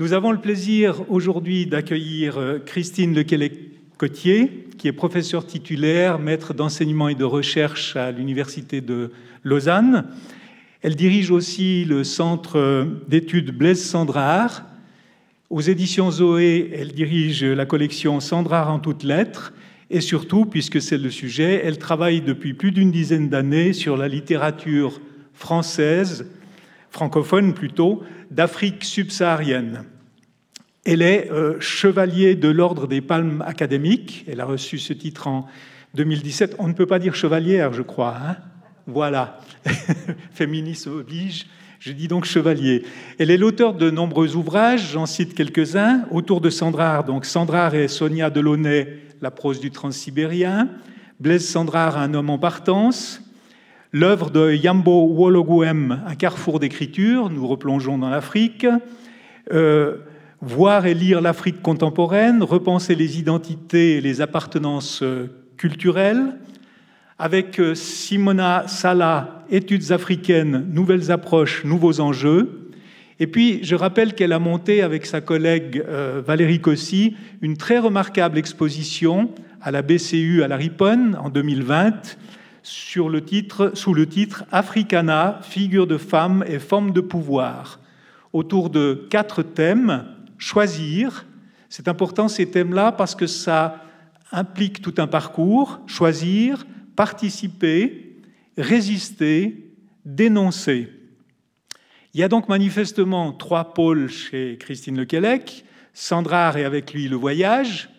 Nous avons le plaisir aujourd'hui d'accueillir euh, Christine Lequelec-Cotier, qui est professeure titulaire, maître d'enseignement et de recherche à l'Université de Lausanne. Elle dirige aussi le centre euh, d'études Blaise Sandrard. Aux éditions Zoé, elle dirige la collection Sandrard en toutes lettres. Et surtout, puisque c'est le sujet, elle travaille depuis plus d'une dizaine d'années sur la littérature française, francophone plutôt, d'Afrique subsaharienne. Elle est euh, chevalier de l'Ordre des Palmes académiques. Elle a reçu ce titre en 2017. On ne peut pas dire chevalière, je crois. Hein voilà. Féminisme oblige. Je dis donc chevalier. Elle est l'auteur de nombreux ouvrages, j'en cite quelques-uns, autour de Sandrard. Donc Sandrard et Sonia Delaunay, La prose du transsibérien. Blaise Sandrard, Un homme en partance. L'œuvre de Yambo Wologuem, Un carrefour d'écriture, nous replongeons dans l'Afrique. Euh, voir et lire l'Afrique contemporaine, repenser les identités et les appartenances euh, culturelles. Avec euh, Simona Sala, Études africaines, nouvelles approches, nouveaux enjeux. Et puis, je rappelle qu'elle a monté avec sa collègue Valérie Cossy une très remarquable exposition à la BCU à la Riponne en 2020 sur le titre, sous le titre Africana, figure de femme et forme de pouvoir, autour de quatre thèmes. Choisir, c'est important ces thèmes-là parce que ça implique tout un parcours. Choisir, participer, résister, dénoncer. Il y a donc manifestement trois pôles chez Christine Lequelec. Sandrard et avec lui le voyage.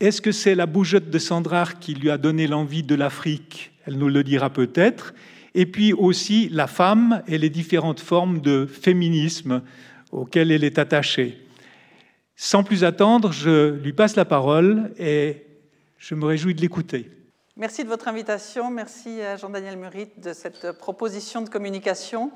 Est-ce que c'est la bougeotte de Sandrard qui lui a donné l'envie de l'Afrique elle nous le dira peut-être, et puis aussi la femme et les différentes formes de féminisme auxquelles elle est attachée. Sans plus attendre, je lui passe la parole et je me réjouis de l'écouter. Merci de votre invitation, merci à Jean-Daniel Murit de cette proposition de communication.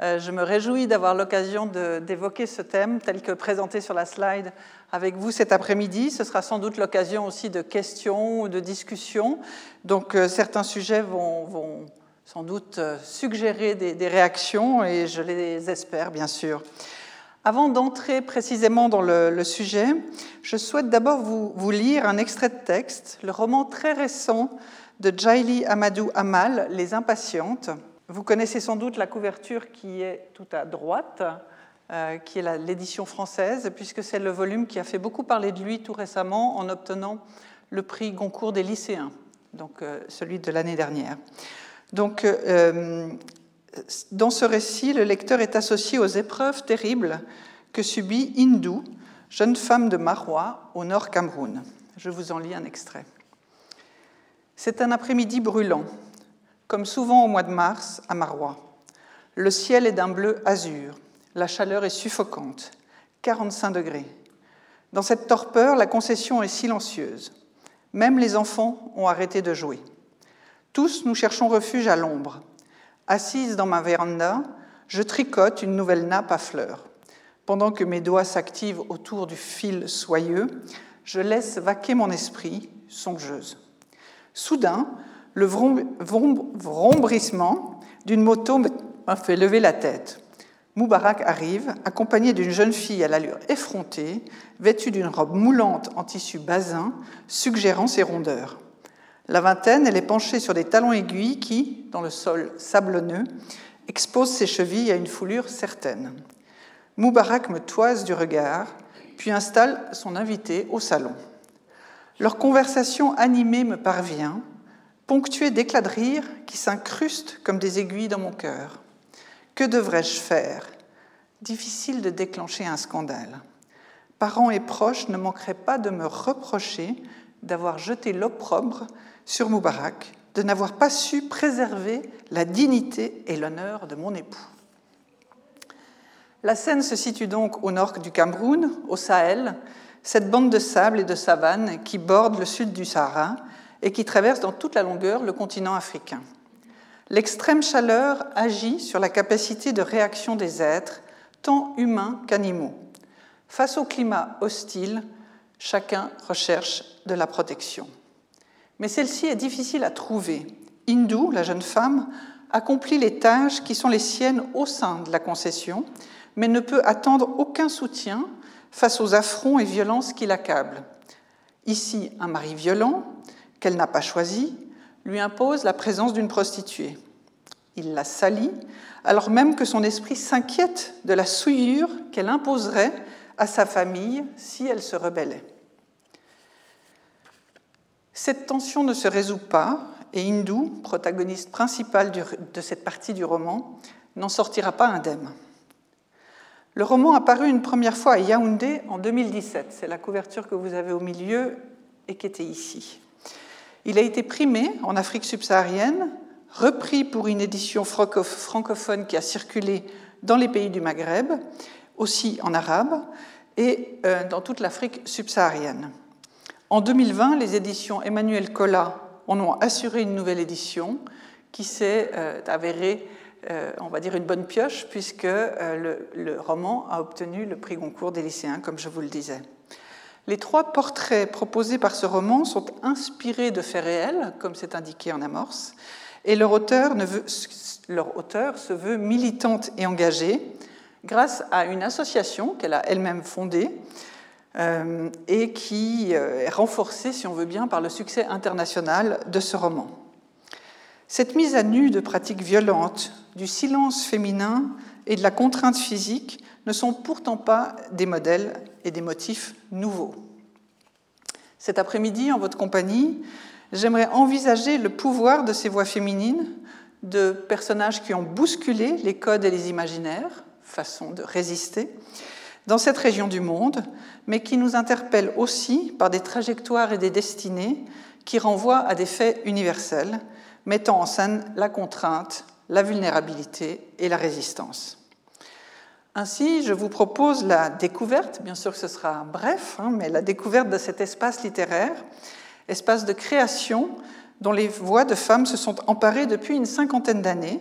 Euh, je me réjouis d'avoir l'occasion d'évoquer ce thème tel que présenté sur la slide avec vous cet après-midi. Ce sera sans doute l'occasion aussi de questions ou de discussions. Donc euh, certains sujets vont, sans doute euh, suggérer des, réactions et je les espère bien sûr. Avant d'entrer précisément dans le, sujet, je souhaite d'abord vous, vous, lire un extrait de texte, le roman très récent de Jaili Amadou Amal, Les Impatientes, vous connaissez sans doute la couverture qui est tout à droite, qui est l'édition française, puisque c'est le volume qui a fait beaucoup parler de lui tout récemment en obtenant le prix Goncourt des lycéens, donc euh, celui de l'année dernière. Donc, euh, dans ce récit, le lecteur est associé aux épreuves terribles que subit Hindou, jeune femme de Marwa, au nord Cameroun. Je vous en lis un extrait. C'est un après-midi brûlant comme souvent au mois de mars à Marois. Le ciel est d'un bleu azur, la chaleur est suffocante, 45 degrés. Dans cette torpeur, la concession est silencieuse. Même les enfants ont arrêté de jouer. Tous, nous cherchons refuge à l'ombre. Assise dans ma véranda, je tricote une nouvelle nappe à fleurs. Pendant que mes doigts s'activent autour du fil soyeux, je laisse vaquer mon esprit, songeuse. Soudain, le d'une moto m'a fait lever la tête. Moubarak arrive, accompagné d'une jeune fille à l'allure effrontée, vêtue d'une robe moulante en tissu basin, suggérant ses rondeurs. La vingtaine, elle est penchée sur des talons aiguilles qui, dans le sol sablonneux, exposent ses chevilles à une foulure certaine. Moubarak me toise du regard, puis installe son invité au salon. Leur conversation animée me parvient, ponctué d'éclats de rire qui s'incrustent comme des aiguilles dans mon cœur. Que devrais-je faire? Difficile de déclencher un scandale. Parents et proches ne manqueraient pas de me reprocher d'avoir jeté l'opprobre sur Moubarak, de n'avoir pas su préserver la dignité et l'honneur de mon époux. La scène se situe donc au nord du Cameroun, au Sahel, cette bande de sable et de savane qui borde le sud du Sahara et qui traverse dans toute la longueur le continent africain. L'extrême chaleur agit sur la capacité de réaction des êtres, tant humains qu'animaux. Face au climat hostile, chacun recherche de la protection. Mais celle-ci est difficile à trouver. Hindou, la jeune femme, accomplit les tâches qui sont les siennes au sein de la concession, mais ne peut attendre aucun soutien face aux affronts et violences qui l'accablent. Ici, un mari violent, qu'elle n'a pas choisi, lui impose la présence d'une prostituée. Il la salit, alors même que son esprit s'inquiète de la souillure qu'elle imposerait à sa famille si elle se rebellait. Cette tension ne se résout pas et Hindou, protagoniste principal de cette partie du roman, n'en sortira pas indemne. Le roman a paru une première fois à Yaoundé en 2017. C'est la couverture que vous avez au milieu et qui était ici. Il a été primé en Afrique subsaharienne, repris pour une édition francophone qui a circulé dans les pays du Maghreb, aussi en arabe, et euh, dans toute l'Afrique subsaharienne. En 2020, les éditions Emmanuel Collat en ont assuré une nouvelle édition qui s'est euh, avérée, euh, on va dire, une bonne pioche, puisque le, le, roman a obtenu le prix Goncourt des lycéens, comme je vous le disais. Les trois portraits proposés par ce roman sont inspirés de faits réels, comme c'est indiqué en amorce, et leur auteur, se veut militante et engagée grâce à une association qu'elle a elle-même fondée euh, et qui euh, est renforcée, si on veut bien, par le succès international de ce roman. Cette mise à nu de pratiques violentes, du silence féminin et de la contrainte physique ne sont pourtant pas des modèles et des motifs nouveaux. Cet après-midi, en votre compagnie, j'aimerais envisager le pouvoir de ces voix féminines, de personnages qui ont bousculé les codes et les imaginaires, façon de résister, dans cette région du monde, mais qui nous interpellent aussi par des trajectoires et des destinées qui renvoient à des faits universels, mettant en scène la contrainte, la vulnérabilité et la résistance. Ainsi, je vous propose la découverte, bien sûr que ce sera bref, hein, mais la découverte de cet espace littéraire, espace de création dont les voix de femmes se sont emparées depuis une cinquantaine d'années,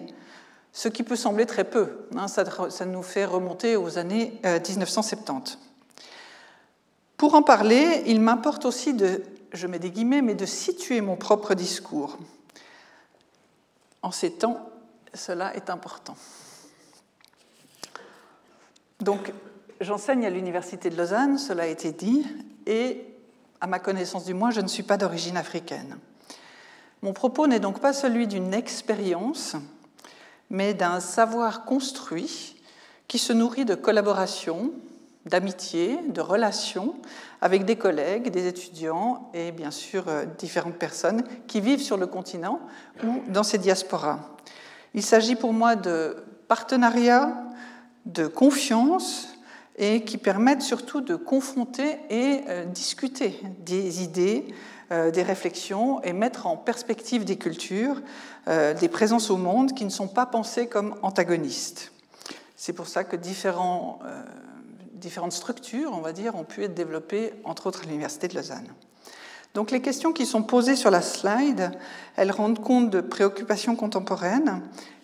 ce qui peut sembler très peu. Hein, ça, nous fait remonter aux années 1970. Euh, Pour en parler, il m'importe aussi de, je mets des guillemets, mais de situer mon propre discours. En ces temps, cela est important. Donc, j'enseigne à l'Université de Lausanne, cela a été dit, et à ma connaissance du moins, je ne suis pas d'origine africaine. Mon propos n'est donc pas celui d'une expérience, mais d'un savoir construit qui se nourrit de collaboration, d'amitié, de relations avec des collègues, des étudiants et bien sûr euh, différentes personnes qui vivent sur le continent ou dans ces diasporas. Il s'agit pour moi de partenariats, de confiance et qui permettent surtout de confronter et euh, discuter des idées, euh, des réflexions et mettre en perspective des cultures, euh, des présences au monde qui ne sont pas pensées comme antagonistes. C'est pour ça que différentes structures, on va dire, ont pu être développées, entre autres à l'Université de Lausanne. Donc les questions qui sont posées sur la slide, elles rendent compte de préoccupations contemporaines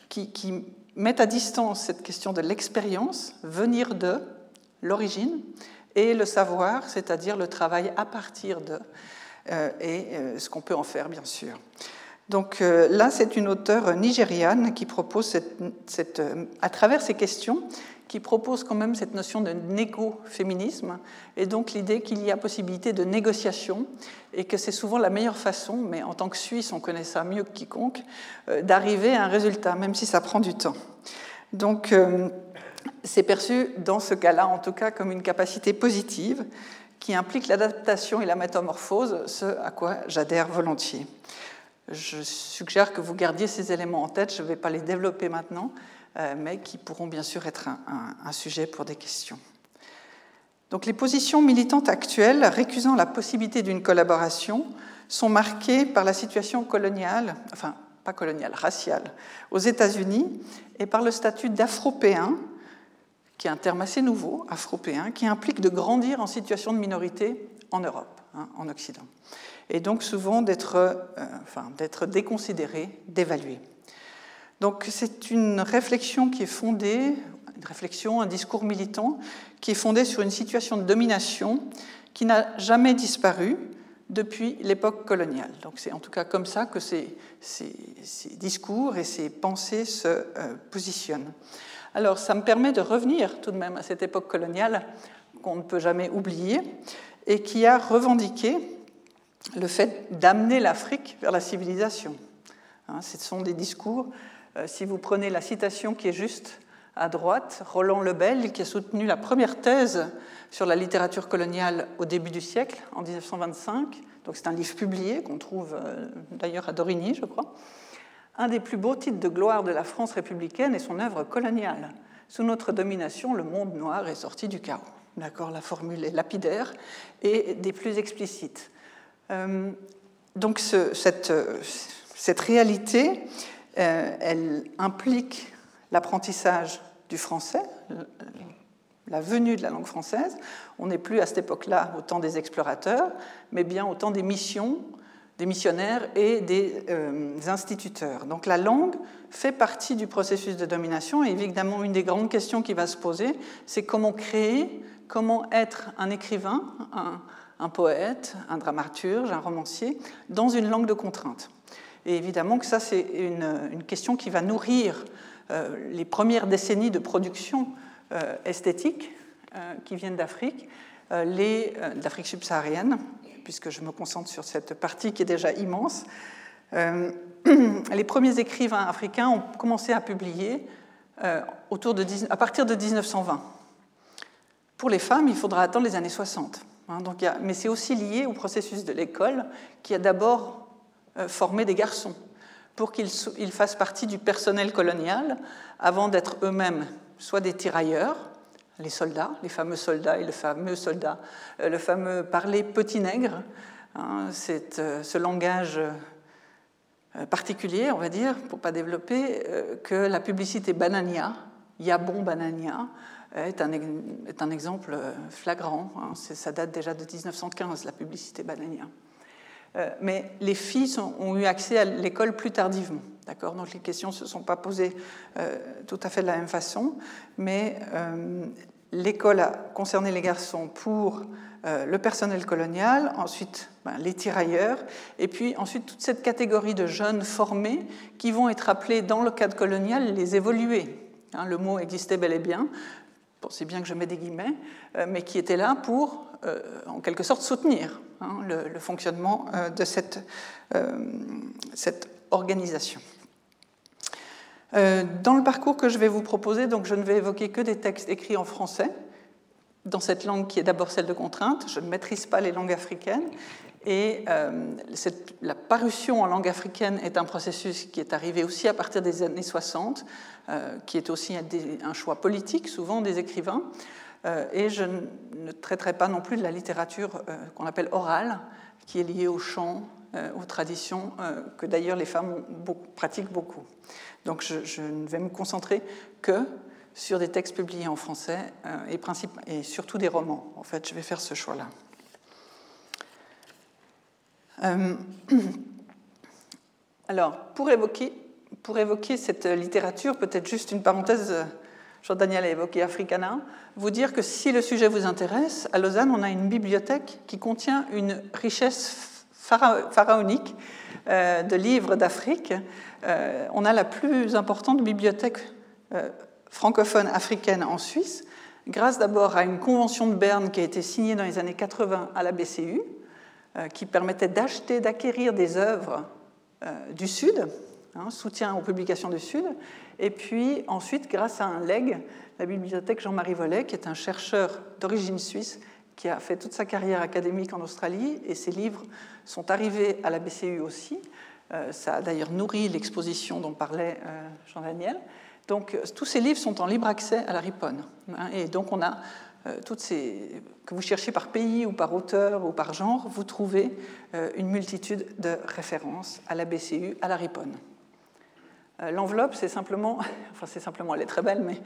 qui mettent à distance cette question de l'expérience, venir de, l'origine, et le savoir, c'est-à-dire le travail à partir de, euh, et euh, ce qu'on peut en faire, bien sûr. Donc euh, là, c'est une auteure nigériane qui propose, à travers ces questions, qui propose quand même cette notion de négo-féminisme, et donc l'idée qu'il y a possibilité de négociation, et que c'est souvent la meilleure façon, mais en tant que Suisse, on connaît ça mieux que quiconque, euh, d'arriver à un résultat, même si ça prend du temps. Donc euh, c'est perçu dans ce cas-là, en tout cas, comme une capacité positive qui implique l'adaptation et la métamorphose, ce à quoi j'adhère volontiers. Je suggère que vous gardiez ces éléments en tête, je ne vais pas les développer maintenant, mais qui pourront bien sûr être un, sujet pour des questions. Donc les positions militantes actuelles récusant la possibilité d'une collaboration sont marquées par la situation coloniale, enfin pas coloniale, raciale, aux États-Unis et par le statut d'afropéen, qui est un terme assez nouveau, afropéen, qui implique de grandir en situation de minorité en Europe, hein, en Occident, et donc souvent d'être euh, déconsidéré, d'évalué. Donc c'est une réflexion qui est fondée, une réflexion, un discours militant, qui est fondé sur une situation de domination qui n'a jamais disparu depuis l'époque coloniale. Donc c'est en tout cas comme ça que ces, discours et ces pensées se euh, positionnent. Alors ça me permet de revenir tout de même à cette époque coloniale qu'on ne peut jamais oublier, et qui a revendiqué le fait d'amener l'Afrique vers la civilisation. Hein, ce sont des discours, si vous prenez la citation qui est juste à droite, Roland Lebel, qui a soutenu la première thèse sur la littérature coloniale au début du siècle, en 1925, donc c'est un livre publié qu'on trouve euh, d'ailleurs à Dorigny, je crois, un des plus beaux titres de gloire de la France républicaine est son œuvre coloniale. Sous notre domination, le monde noir est sorti du chaos. D'accord, la formule est lapidaire et des plus explicites. Euh, donc cette, réalité, euh, elle implique l'apprentissage du français, la venue de la langue française. On n'est plus à cette époque-là au temps des explorateurs, mais bien au temps des missions des missionnaires et des euh, instituteurs. Donc la langue fait partie du processus de domination et évidemment une des grandes questions qui va se poser, c'est comment créer, comment être un écrivain, un, poète, un dramaturge, un romancier dans une langue de contrainte. Et évidemment que ça c'est une, question qui va nourrir euh, les premières décennies de production euh, esthétique qui viennent d'Afrique, d'Afrique subsaharienne, puisque je me concentre sur cette partie qui est déjà immense. Euh, les premiers écrivains africains ont commencé à publier euh, autour de, à partir de 1920. Pour les femmes, il faudra attendre les années 60. Hein, donc mais c'est aussi lié au processus de l'école qui a d'abord euh, formé des garçons pour qu'ils fassent partie du personnel colonial avant d'être eux-mêmes soit des tirailleurs, les soldats, les fameux soldats et le fameux soldat, euh, le fameux parler petit nègre, hein, c'est euh, ce langage particulier, on va dire, pour pas développer, que la publicité Banania, Yabon Banania, est un, est un exemple flagrant. Hein, ça date déjà de 1915, la publicité Banania. Mais les filles ont eu accès à l'école plus tardivement. D'accord? Donc les questions ne se sont pas posées euh, tout à fait de la même façon, mais euh, l'école a concerné les garçons pour euh, le personnel colonial, ensuite ben, les tirailleurs, et puis ensuite toute cette catégorie de jeunes formés qui vont être appelés dans le cadre colonial les évoluer. Hein, le mot existait bel et bien, c'est bien que je mets des guillemets, mais qui étaient là pour, en quelque sorte, soutenir hein, le, fonctionnement de cette, cette organisation. Euh, dans le parcours que je vais vous proposer, donc je ne vais évoquer que des textes écrits en français, dans cette langue qui est d'abord celle de contrainte. Je ne maîtrise pas les langues africaines. Et euh, la parution en langue africaine est un processus qui est arrivé aussi à partir des années 60, euh, qui est aussi un, choix politique, souvent des écrivains. Et je ne traiterai pas non plus de la littérature qu'on appelle orale, qui est liée au chant, aux traditions, que d'ailleurs les femmes pratiquent beaucoup. Donc je, ne vais me concentrer que sur des textes publiés en français euh, et, surtout des romans. En fait, je vais faire ce choix-là. Euh, alors, pour évoquer cette littérature, peut-être juste une parenthèse, Jean-Daniel a évoqué Africana, vous dire que si le sujet vous intéresse, à Lausanne, on a une bibliothèque qui contient une richesse pharaonique euh, de livres d'Afrique. Euh, on a la plus importante bibliothèque euh, francophone africaine en Suisse, grâce d'abord à une convention de Berne qui a été signée dans les années 80 à la BCU, qui permettait d'acheter, d'acquérir des œuvres du Sud, hein, soutien aux publications du Sud, et puis ensuite, grâce à un leg, la bibliothèque Jean-Marie Vollet, qui est un chercheur d'origine suisse, qui a fait toute sa carrière académique en Australie, et ses livres sont arrivés à la BCU aussi. Euh, ça a d'ailleurs nourri l'exposition dont parlait euh, Jean-Daniel. Donc euh, tous ces livres sont en libre accès à la Riponne. Hein, et donc on a toutes ces... que vous cherchez par pays ou par auteur ou par genre, vous trouvez une multitude de références à la BCU, à la Riponne. L'enveloppe, c'est simplement, enfin c'est simplement, elle est très belle, mais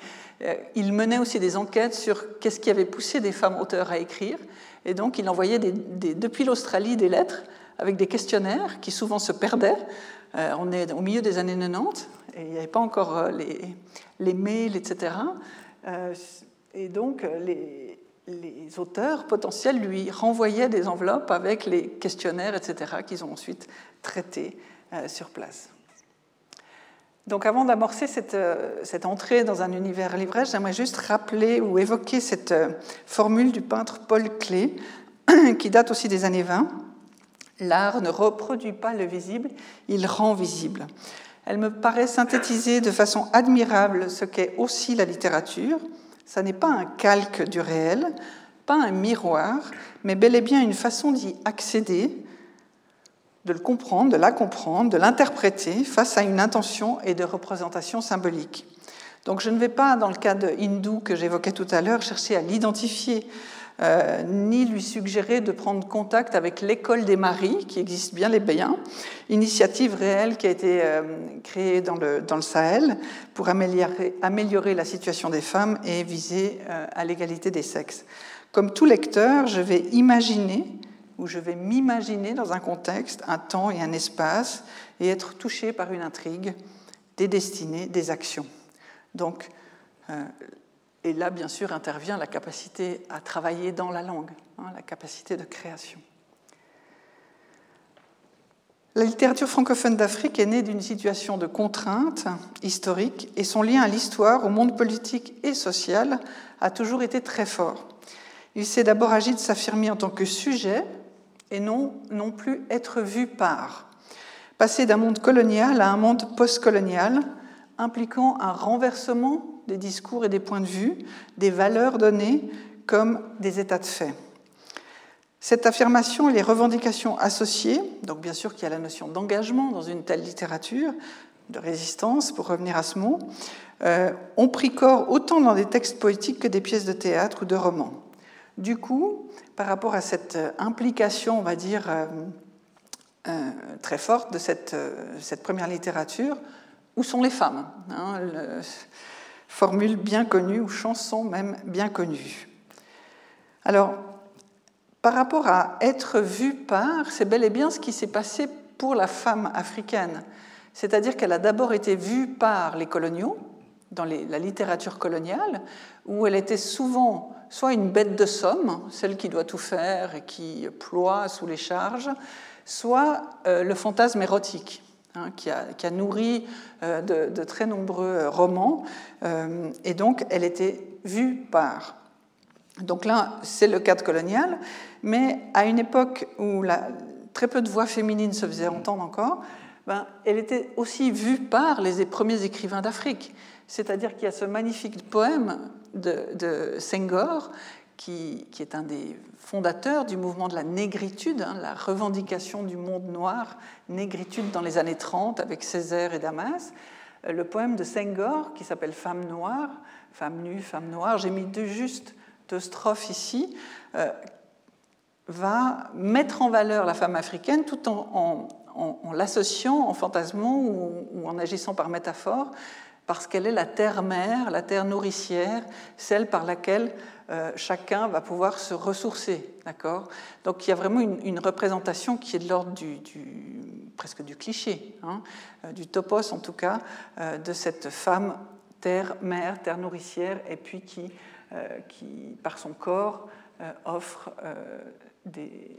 il menait aussi des enquêtes sur qu'est-ce qui avait poussé des femmes auteurs à écrire. Et donc il envoyait depuis l'Australie des lettres avec des questionnaires qui souvent se perdaient. Euh, on est au milieu des années 90 et il n'y avait pas encore euh, les, mails, etc. Euh, et donc les, auteurs potentiels lui renvoyaient des enveloppes avec les questionnaires, etc., qu'ils ont ensuite traités sur place. Donc avant d'amorcer cette, cette, entrée dans un univers livresque, j'aimerais juste rappeler ou évoquer cette formule du peintre Paul Klee, qui date aussi des années 20. L'art ne reproduit pas le visible, il rend visible. Elle me paraît synthétiser de façon admirable ce qu'est aussi la littérature. Ça n'est pas un calque du réel, pas un miroir, mais bel et bien une façon d'y accéder, de le comprendre, de la comprendre, de l'interpréter face à une intention et de représentation symbolique. Donc je ne vais pas, dans le cas de hindou que j'évoquais tout à l'heure, chercher à l'identifier euh, ni lui suggérer de prendre contact avec l'école des maris, qui existe bien les Béens, initiative réelle qui a été euh, créée dans le, dans le, Sahel pour améliorer, améliorer, la situation des femmes et viser euh, à l'égalité des sexes. Comme tout lecteur, je vais imaginer ou je vais m'imaginer dans un contexte, un temps et un espace et être touché par une intrigue, des destinées, des actions. Donc, et là, bien sûr, intervient la capacité à travailler dans la langue, hein, la capacité de création. La littérature francophone d'Afrique est née d'une situation de contrainte historique et son lien à l'histoire, au monde politique et social a toujours été très fort. Il s'est d'abord agi de s'affirmer en tant que sujet et non, plus être vu par. Passer d'un monde colonial à un monde postcolonial, impliquant un renversement des discours et des points de vue, des valeurs données comme des états de fait. Cette affirmation et les revendications associées, donc bien sûr qu'il y a la notion d'engagement dans une telle littérature, de résistance, pour revenir à ce mot, euh, ont pris corps autant dans des textes poétiques que des pièces de théâtre ou de romans. Du coup, par rapport à cette implication, on va dire, euh, euh, très forte de cette, première littérature, où sont les femmes hein, formule bien connue ou chanson même bien connue. Alors, par rapport à être vu par, c'est bel et bien ce qui s'est passé pour la femme africaine. C'est-à-dire qu'elle a d'abord été vue par les coloniaux, dans la littérature coloniale, où elle était souvent soit une bête de somme, celle qui doit tout faire et qui ploie sous les charges, soit euh, le fantasme érotique. Hein, qui, a, nourri euh, de, très nombreux euh, romans, et donc elle était vue par. Donc là, c'est le cadre colonial, mais à une époque où très peu de voix féminines se faisaient entendre encore, ben, elle était aussi vue par les premiers écrivains d'Afrique. C'est-à-dire qu'il y a ce magnifique poème de, de Senghor qui, est un des fondateurs du mouvement de la négritude, hein, la revendication du monde noir, négritude dans les années 30 avec Césaire et Damas. Euh, le poème de Senghor qui s'appelle Femme noire, femme nue, femme noire, j'ai mis deux, juste deux strophes ici, euh, va mettre en valeur la femme africaine tout en, l'associant, en fantasmant ou, en agissant par métaphore, parce qu'elle est la terre-mère, la terre nourricière, celle par laquelle euh, chacun va pouvoir se ressourcer. D'accord? Donc il y a vraiment une, représentation qui est de l'ordre du, presque du cliché, hein, euh, du topos en tout cas, euh, de cette femme terre, mère, terre nourricière, et puis qui, par son corps, offre des,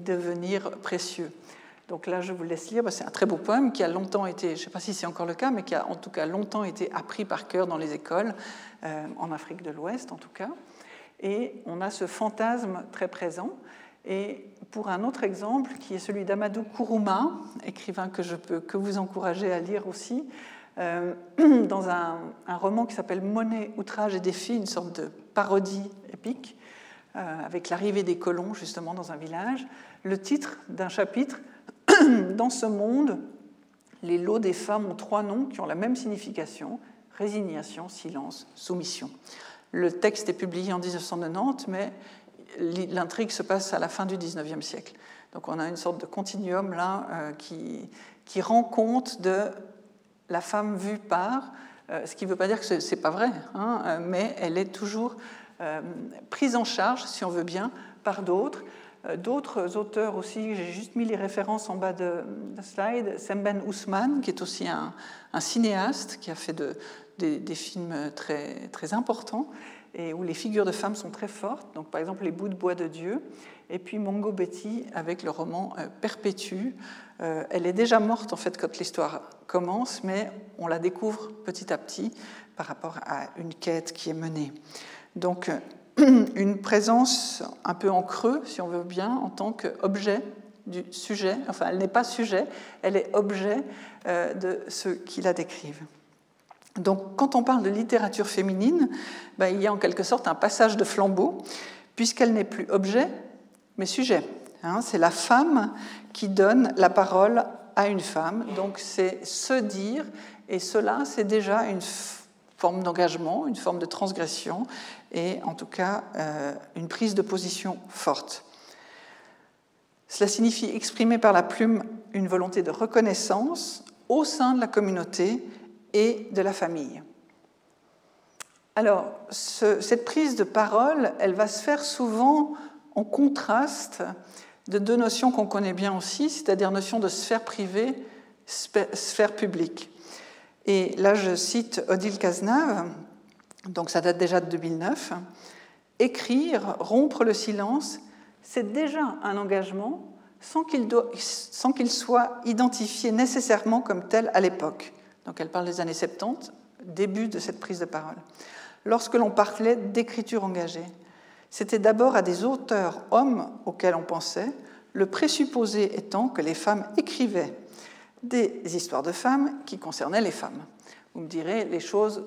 devenirs précieux. Donc là, je vous laisse lire. Bah, c'est un très beau poème qui a longtemps été, je ne sais pas si c'est encore le cas, mais qui a en tout cas longtemps été appris par cœur dans les écoles, en Afrique de l'Ouest en tout cas. Et on a ce fantasme très présent. Et pour un autre exemple, qui est celui d'Amadou Kourouma, écrivain que je peux que vous encourager à lire aussi, euh, dans un, roman qui s'appelle Monnaie, outrage et défi, une sorte de parodie épique, euh, avec l'arrivée des colons justement dans un village, le titre d'un chapitre, Dans ce monde, les lots des femmes ont trois noms qui ont la même signification, résignation, silence, soumission. Le texte est publié en 1990, mais l'intrigue se passe à la fin du 19e siècle. Donc on a une sorte de continuum là euh, qui, qui, rend compte de la femme vue par, euh, ce qui ne veut pas dire que ce n'est pas vrai, hein, euh, mais elle est toujours prise en charge, si on veut bien, par d'autres. D'autres auteurs aussi, j'ai juste mis les références en bas de, la slide, Semben Ousmane, qui est aussi un, cinéaste qui a fait de, des, films très, très importants, et où les figures de femmes sont très fortes. Donc, par exemple, les bouts de bois de Dieu. Et puis Mongo Betty avec le roman Perpétue. elle est déjà morte en fait quand l'histoire commence, mais on la découvre petit à petit par rapport à une quête qui est menée. Donc, une présence un peu en creux, si on veut bien, en tant qu'objet du sujet. Enfin, elle n'est pas sujet, elle est objet euh, de ceux qui la décrivent. Donc, quand on parle de littérature féminine, ben, il y a en quelque sorte un passage de flambeau, puisqu'elle n'est plus objet, mais sujet. Hein. c'est la femme qui donne la parole à une femme. Donc, c'est se dire, et cela, c'est déjà une forme d'engagement, une forme de transgression, et en tout cas euh, une prise de position forte. Cela signifie exprimer par la plume une volonté de reconnaissance au sein de la communauté et de la famille. Alors, cette prise de parole, elle va se faire souvent en contraste de deux notions qu'on connaît bien aussi, c'est-à-dire notion de sphère privée, sphère publique. Et là, je cite Odile Cazenave, donc ça date déjà de 2009. Écrire, rompre le silence, c'est déjà un engagement sans qu'il soit identifié nécessairement comme tel à l'époque. Donc elle parle des années 70, début de cette prise de parole. Lorsque l'on parlait d'écriture engagée, c'était d'abord à des auteurs hommes auxquels on pensait, le présupposé étant que les femmes écrivaient des histoires de femmes qui concernaient les femmes. Vous me direz, les choses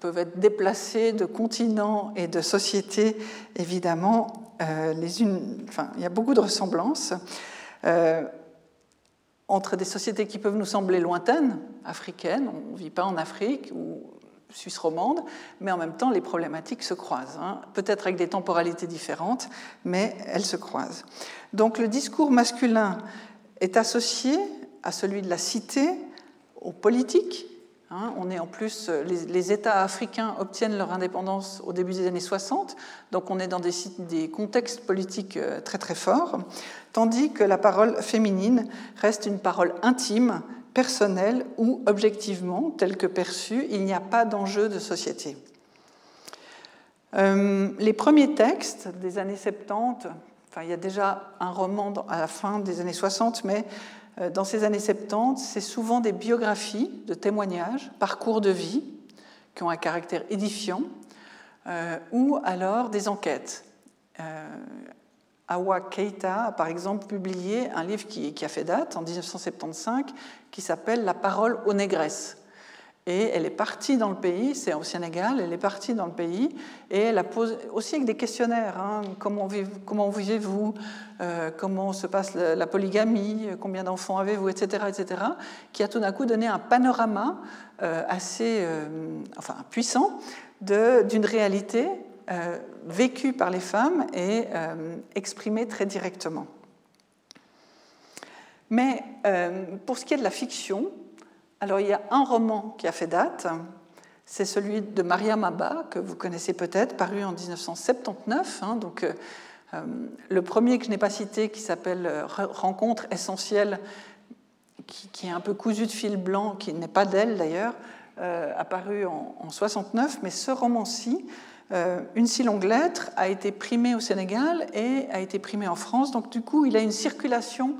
peuvent être déplacées de continents et de sociétés, évidemment. Euh, il y a beaucoup de ressemblances euh, entre des sociétés qui peuvent nous sembler lointaines, africaines, on ne vit pas en Afrique ou suisse romande, mais en même temps, les problématiques se croisent, hein. peut-être avec des temporalités différentes, mais elles se croisent. Donc le discours masculin est associé à celui de la cité, aux politiques, Hein, on est en plus, euh, les, États africains obtiennent leur indépendance au début des années 60, donc on est dans des, contextes politiques euh, très très forts, tandis que la parole féminine reste une parole intime, personnelle ou objectivement, telle que perçue, il n'y a pas d'enjeu de société. Euh, les premiers textes des années 70, enfin il y a déjà un roman à la fin des années 60, mais dans ces années 70, c'est souvent des biographies de témoignages, parcours de vie, qui ont un caractère édifiant, euh, ou alors des enquêtes. Euh, Awa Keita a par exemple publié un livre qui, qui a fait date en 1975 qui s'appelle La parole aux négresses. Et elle est partie dans le pays, c'est au Sénégal, elle est partie dans le pays, et elle a posé aussi avec des questionnaires, hein, comment, vivez-vous, euh, comment se passe la, polygamie, combien d'enfants avez-vous, etc., etc., qui a tout d'un coup donné un panorama euh, assez euh, enfin, puissant d'une réalité vécue par les femmes et exprimée très directement. Mais pour ce qui est de la fiction, alors il y a un roman qui a fait date, c'est celui de Maria Maba, que vous connaissez peut-être, paru en 1979. Hein, donc, euh, euh, le premier que je n'ai pas cité, qui s'appelle euh, Rencontre essentielle, qui, est un peu cousu de fil blanc, qui n'est pas d'elle d'ailleurs, apparu en, en 69, mais ce roman-ci, Une si longue lettre, a été primé au Sénégal et a été primé en France. Donc du coup, il a une circulation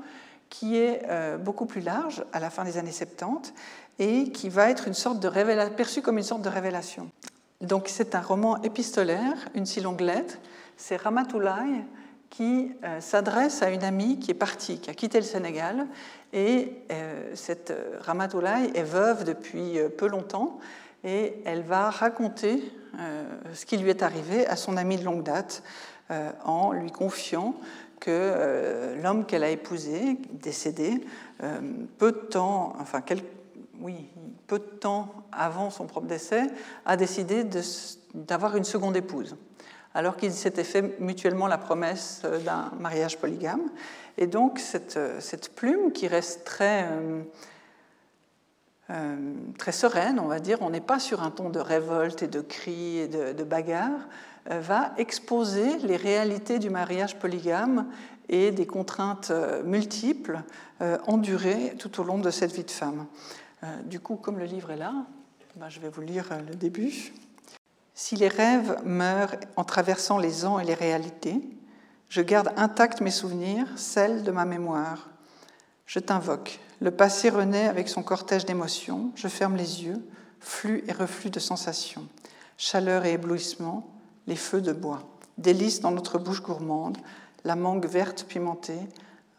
qui est euh, beaucoup plus large à la fin des années 70 et qui va être une perçu comme une sorte de révélation. Donc c'est un roman épistolaire, une si longue lettre. C'est Ramatoulaye qui euh, s'adresse à une amie qui est partie, qui a quitté le Sénégal. Et euh, cette Ramatoulaye est veuve depuis peu longtemps et elle va raconter ce qui lui est arrivé à son amie de longue date en lui confiant que euh, l'homme qu'elle a épousé, décédé, euh, peu de temps, enfin, oui, peu de temps avant son propre décès, a décidé d'avoir une seconde épouse, alors qu'ils s'étaient fait mutuellement la promesse euh, d'un mariage polygame. Et donc, cette, plume qui reste très, très sereine, on va dire, on n'est pas sur un ton de révolte et de cris et de, bagarre, va exposer les réalités du mariage polygame et des contraintes euh, multiples euh, endurées tout au long de cette vie de femme. Du coup, comme le livre est là, ben, je vais vous lire le début. Si les rêves meurent en traversant les ans et les réalités, je garde intacts mes souvenirs, celles de ma mémoire. Je t'invoque. Le passé renaît avec son cortège d'émotions. Je ferme les yeux, flux et reflux de sensations, chaleur et éblouissement, les feux de bois, délices dans notre bouche gourmande, la mangue verte pimentée,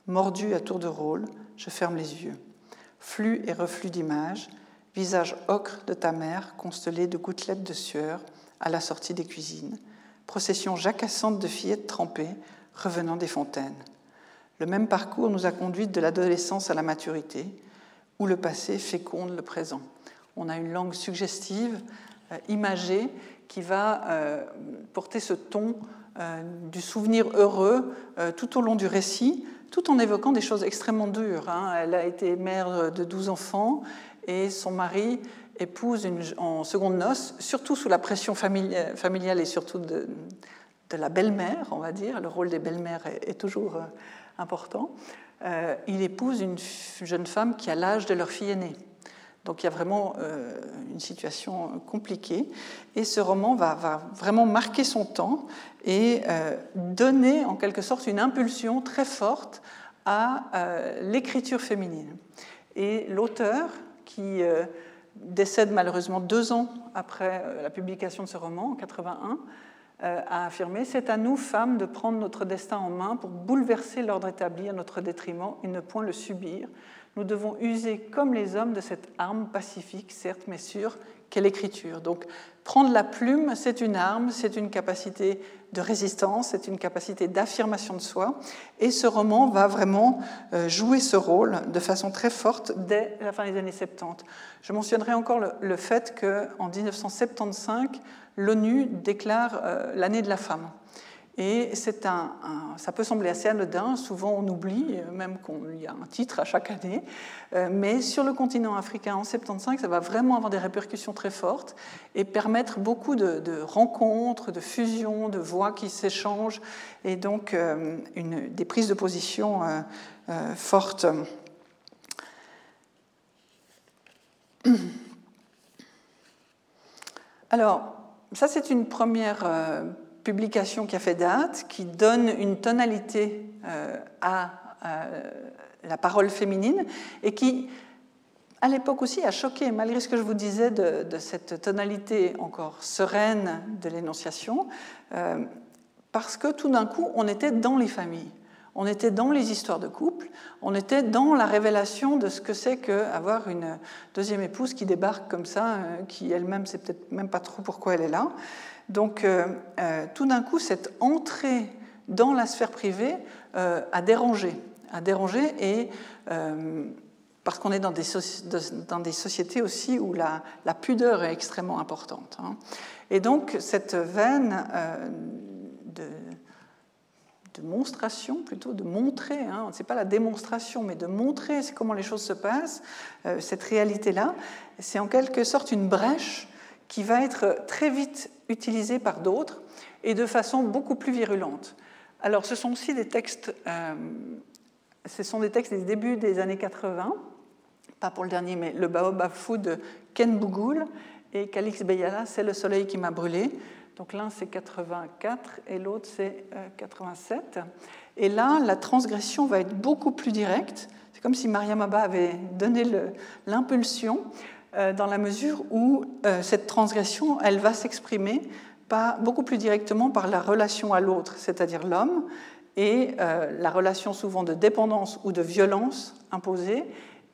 mordue à tour de rôle, je ferme les yeux. Flux et reflux d'images, visage ocre de ta mère constellé de gouttelettes de sueur à la sortie des cuisines, procession jacassante de fillettes trempées revenant des fontaines. Le même parcours nous a conduites de l'adolescence à la maturité, où le passé féconde le présent. On a une langue suggestive, euh, imagée, qui va euh, porter ce ton euh, du souvenir heureux tout au long du récit, tout en évoquant des choses extrêmement dures. Hein. Elle a été mère de 12 enfants et son mari épouse une, en seconde noces, surtout sous la pression familiale et surtout de, la belle-mère, on va dire. Le rôle des belles-mères est, toujours important. il épouse une jeune femme qui a l'âge de leur fille aînée. Donc il y a vraiment euh, une situation compliquée. Et ce roman va, vraiment marquer son temps et euh, donner en quelque sorte une impulsion très forte à euh, l'écriture féminine. Et l'auteur, qui décède malheureusement deux ans après la publication de ce roman, en 81, a affirmé C'est à nous, femmes, de prendre notre destin en main pour bouleverser l'ordre établi à notre détriment et ne point le subir nous devons user comme les hommes de cette arme pacifique, certes, mais sûre, qu'est l'écriture. Donc, prendre la plume, c'est une arme, c'est une capacité de résistance, c'est une capacité d'affirmation de soi. Et ce roman va vraiment euh, jouer ce rôle de façon très forte dès la fin des années 70. Je mentionnerai encore le, fait qu'en 1975, l'ONU déclare euh, l'année de la femme. Et c'est un, ça peut sembler assez anodin, souvent on oublie, euh, même qu'il y a un titre à chaque année, euh, mais sur le continent africain en 75, ça va vraiment avoir des répercussions très fortes et permettre beaucoup de, rencontres, de fusions, de voix qui s'échangent et donc euh, des prises de position fortes. Alors, ça c'est une première publication qui a fait date, qui donne une tonalité euh, à la parole féminine et qui, à l'époque aussi, a choqué, malgré ce que je vous disais de, cette tonalité encore sereine de l'énonciation, euh, parce que tout d'un coup, on était dans les familles. On était dans les histoires de couple, on était dans la révélation de ce que c'est qu'avoir une deuxième épouse qui débarque comme ça, euh, qui elle-même sait peut-être même pas trop pourquoi elle est là. Donc euh, euh, tout d'un coup, cette entrée dans la sphère privée euh, a dérangé, a dérangé et parce qu'on est dans des, sociétés aussi où la, pudeur est extrêmement importante. Hein. Et donc cette veine de, de, monstration, plutôt de montrer, hein, ce n'est pas la démonstration, mais de montrer comment les choses se passent, cette réalité-là, c'est en quelque sorte une brèche qui va être très vite utilisé par d'autres et de façon beaucoup plus virulente. Alors, ce sont aussi des textes, euh, ce sont des textes des débuts des années 80, pas pour le dernier, mais le Baobab Fou de Ken Bougoul et Calix Beyala, c'est Le soleil qui m'a brûlé. Donc l'un c'est 84 et l'autre c'est 87. Euh, et là, la transgression va être beaucoup plus directe. C'est comme si Mariam Abba avait donné l'impulsion. Euh, dans la mesure où euh, cette transgression, elle va s'exprimer beaucoup plus directement par la relation à l'autre, c'est-à-dire l'homme, et euh, la relation souvent de dépendance ou de violence imposée,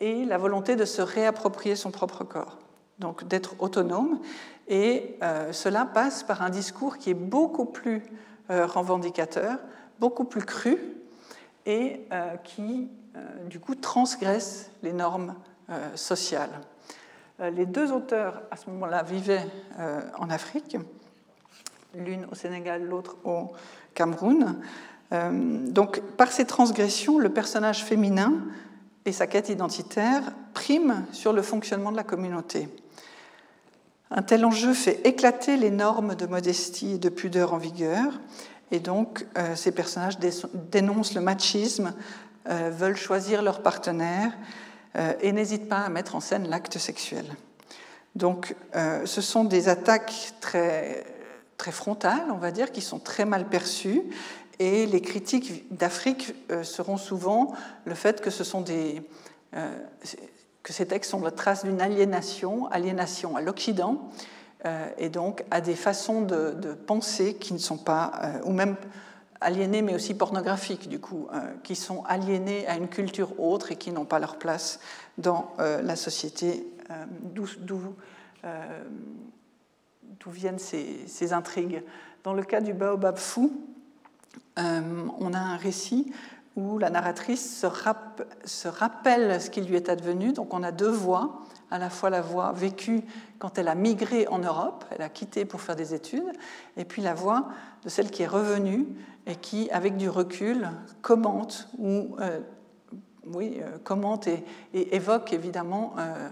et la volonté de se réapproprier son propre corps, donc d'être autonome. Et cela passe par un discours qui est beaucoup plus revendicateur, beaucoup plus cru, et qui, du coup, transgresse les normes sociales. Euh, les deux auteurs, à ce moment-là, vivaient euh, en Afrique, l'une au Sénégal, l'autre au Cameroun. Euh, donc, par ces transgressions, le personnage féminin et sa quête identitaire priment sur le fonctionnement de la communauté. Un tel enjeu fait éclater les normes de modestie et de pudeur en vigueur, et donc ces personnages dénoncent le machisme, veulent choisir leur partenaire, et n'hésite pas à mettre en scène l'acte sexuel. Donc, ce sont des attaques très, très frontales, on va dire, qui sont très mal perçues. Et les critiques d'Afrique seront souvent le fait que ce sont des, que ces textes sont la trace d'une aliénation, aliénation à l'Occident, euh, et donc à des façons de, penser qui ne sont pas, euh, ou même aliénées, mais aussi pornographiques, du coup, euh, qui sont aliénées à une culture autre et qui n'ont pas leur place dans la société d'où viennent ces, intrigues. Dans le cas du baobab fou, on a un récit où la narratrice se, rappelle ce qui lui est advenu. Donc on a deux voix, à la fois la voix vécue quand elle a migré en Europe, elle a quitté pour faire des études, et puis la voix de celle qui est revenue et qui, avec du recul, commente ou euh, oui, euh, commente et, évoque évidemment euh,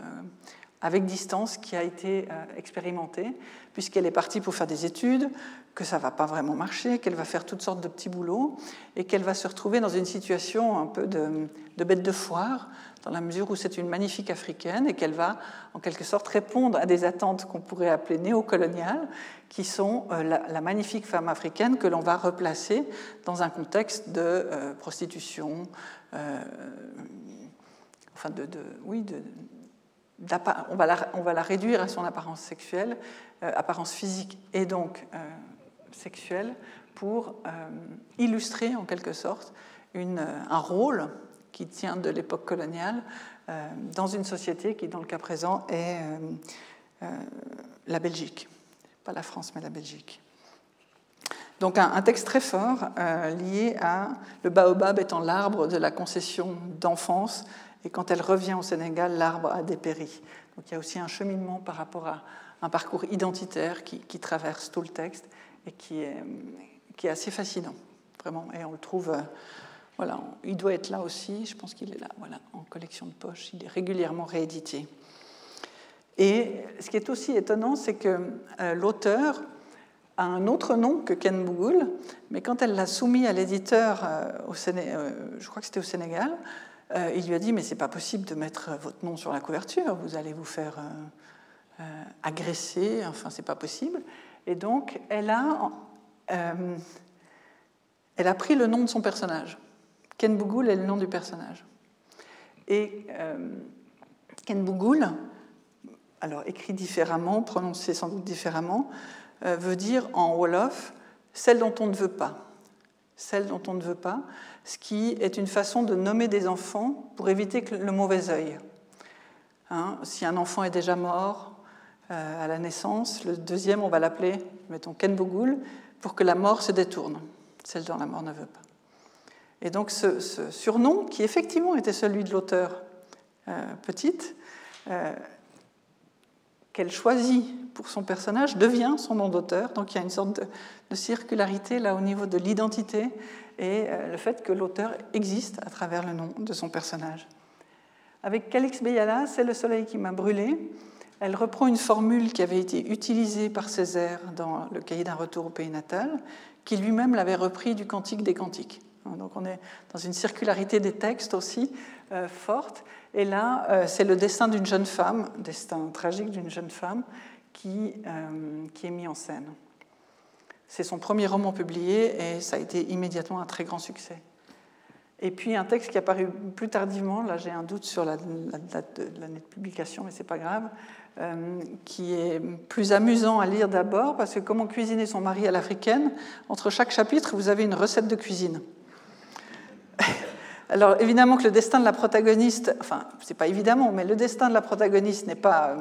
avec distance ce qui a été expérimenté, puisqu'elle est partie pour faire des études, que ça va pas vraiment marcher, qu'elle va faire toutes sortes de petits boulots et qu'elle va se retrouver dans une situation un peu de, bête de foire, dans la mesure où c'est une magnifique africaine et qu'elle va en quelque sorte répondre à des attentes qu'on pourrait appeler néocoloniales, qui sont euh, la, magnifique femme africaine que l'on va replacer dans un contexte de euh, prostitution, euh, enfin de, oui, on va, la, réduire à son apparence sexuelle, apparence physique et donc sexuelle pour illustrer en quelque sorte un rôle qui tient de l'époque coloniale euh, dans une société qui, dans le cas présent, est euh, la Belgique. Pas la France, mais la Belgique. Donc un, texte très fort lié à le baobab étant l'arbre de la concession d'enfance, et quand elle revient au Sénégal, l'arbre a dépéri. Donc il y a aussi un cheminement par rapport à un parcours identitaire qui, traverse tout le texte et qui est, assez fascinant, vraiment. Et on le trouve, euh, il doit être là aussi, je pense qu'il est là, voilà, en collection de poche, il est régulièrement réédité. Et ce qui est aussi étonnant, c'est que euh, l'auteur a un autre nom que Ken Bougoul, mais quand elle l'a soumis à l'éditeur, euh, au je crois que c'était au Sénégal, il lui a dit Mais c'est pas possible de mettre votre nom sur la couverture, vous allez vous faire agresser, enfin, c'est pas possible. Et donc, elle a, euh, elle a pris le nom de son personnage. Ken Bougoul est le nom du personnage. Et euh, Ken Bougoul, alors écrit différemment, prononcé sans doute différemment, euh, veut dire en Wolof celle dont on ne veut pas. Celle dont on ne veut pas, ce qui est une façon de nommer des enfants pour éviter le mauvais œil. Hein, si un enfant est déjà mort, euh, à la naissance. Le deuxième, on va l'appeler, mettons, Ken Bougoul, pour que la mort se détourne, celle dont la mort ne veut pas. Et donc ce, surnom, qui effectivement était celui de l'auteur euh, petite, euh, qu'elle choisit pour son personnage, devient son nom d'auteur. Donc il y a une sorte de, circularité là au niveau de l'identité et le fait que l'auteur existe à travers le nom de son personnage. Avec Calix Beyala, c'est le soleil qui m'a brûlé. Elle reprend une formule qui avait été utilisée par Césaire dans le cahier d'un retour au pays natal, qui lui-même l'avait repris du Cantique des Cantiques. Donc on est dans une circularité des textes aussi euh, forte. Et là, euh, c'est le destin d'une jeune femme, destin tragique d'une jeune femme, qui, euh, qui est mis en scène. C'est son premier roman publié et ça a été immédiatement un très grand succès. Et puis un texte qui a paru plus tardivement, là j'ai un doute sur la, date de l'année de publication, mais c'est pas grave, qui est plus amusant à lire d'abord, parce que comment cuisiner son mari à l'africaine, entre chaque chapitre, vous avez une recette de cuisine. Alors évidemment que le destin de la protagoniste, enfin c'est pas évidemment, mais le destin de la protagoniste n'est pas,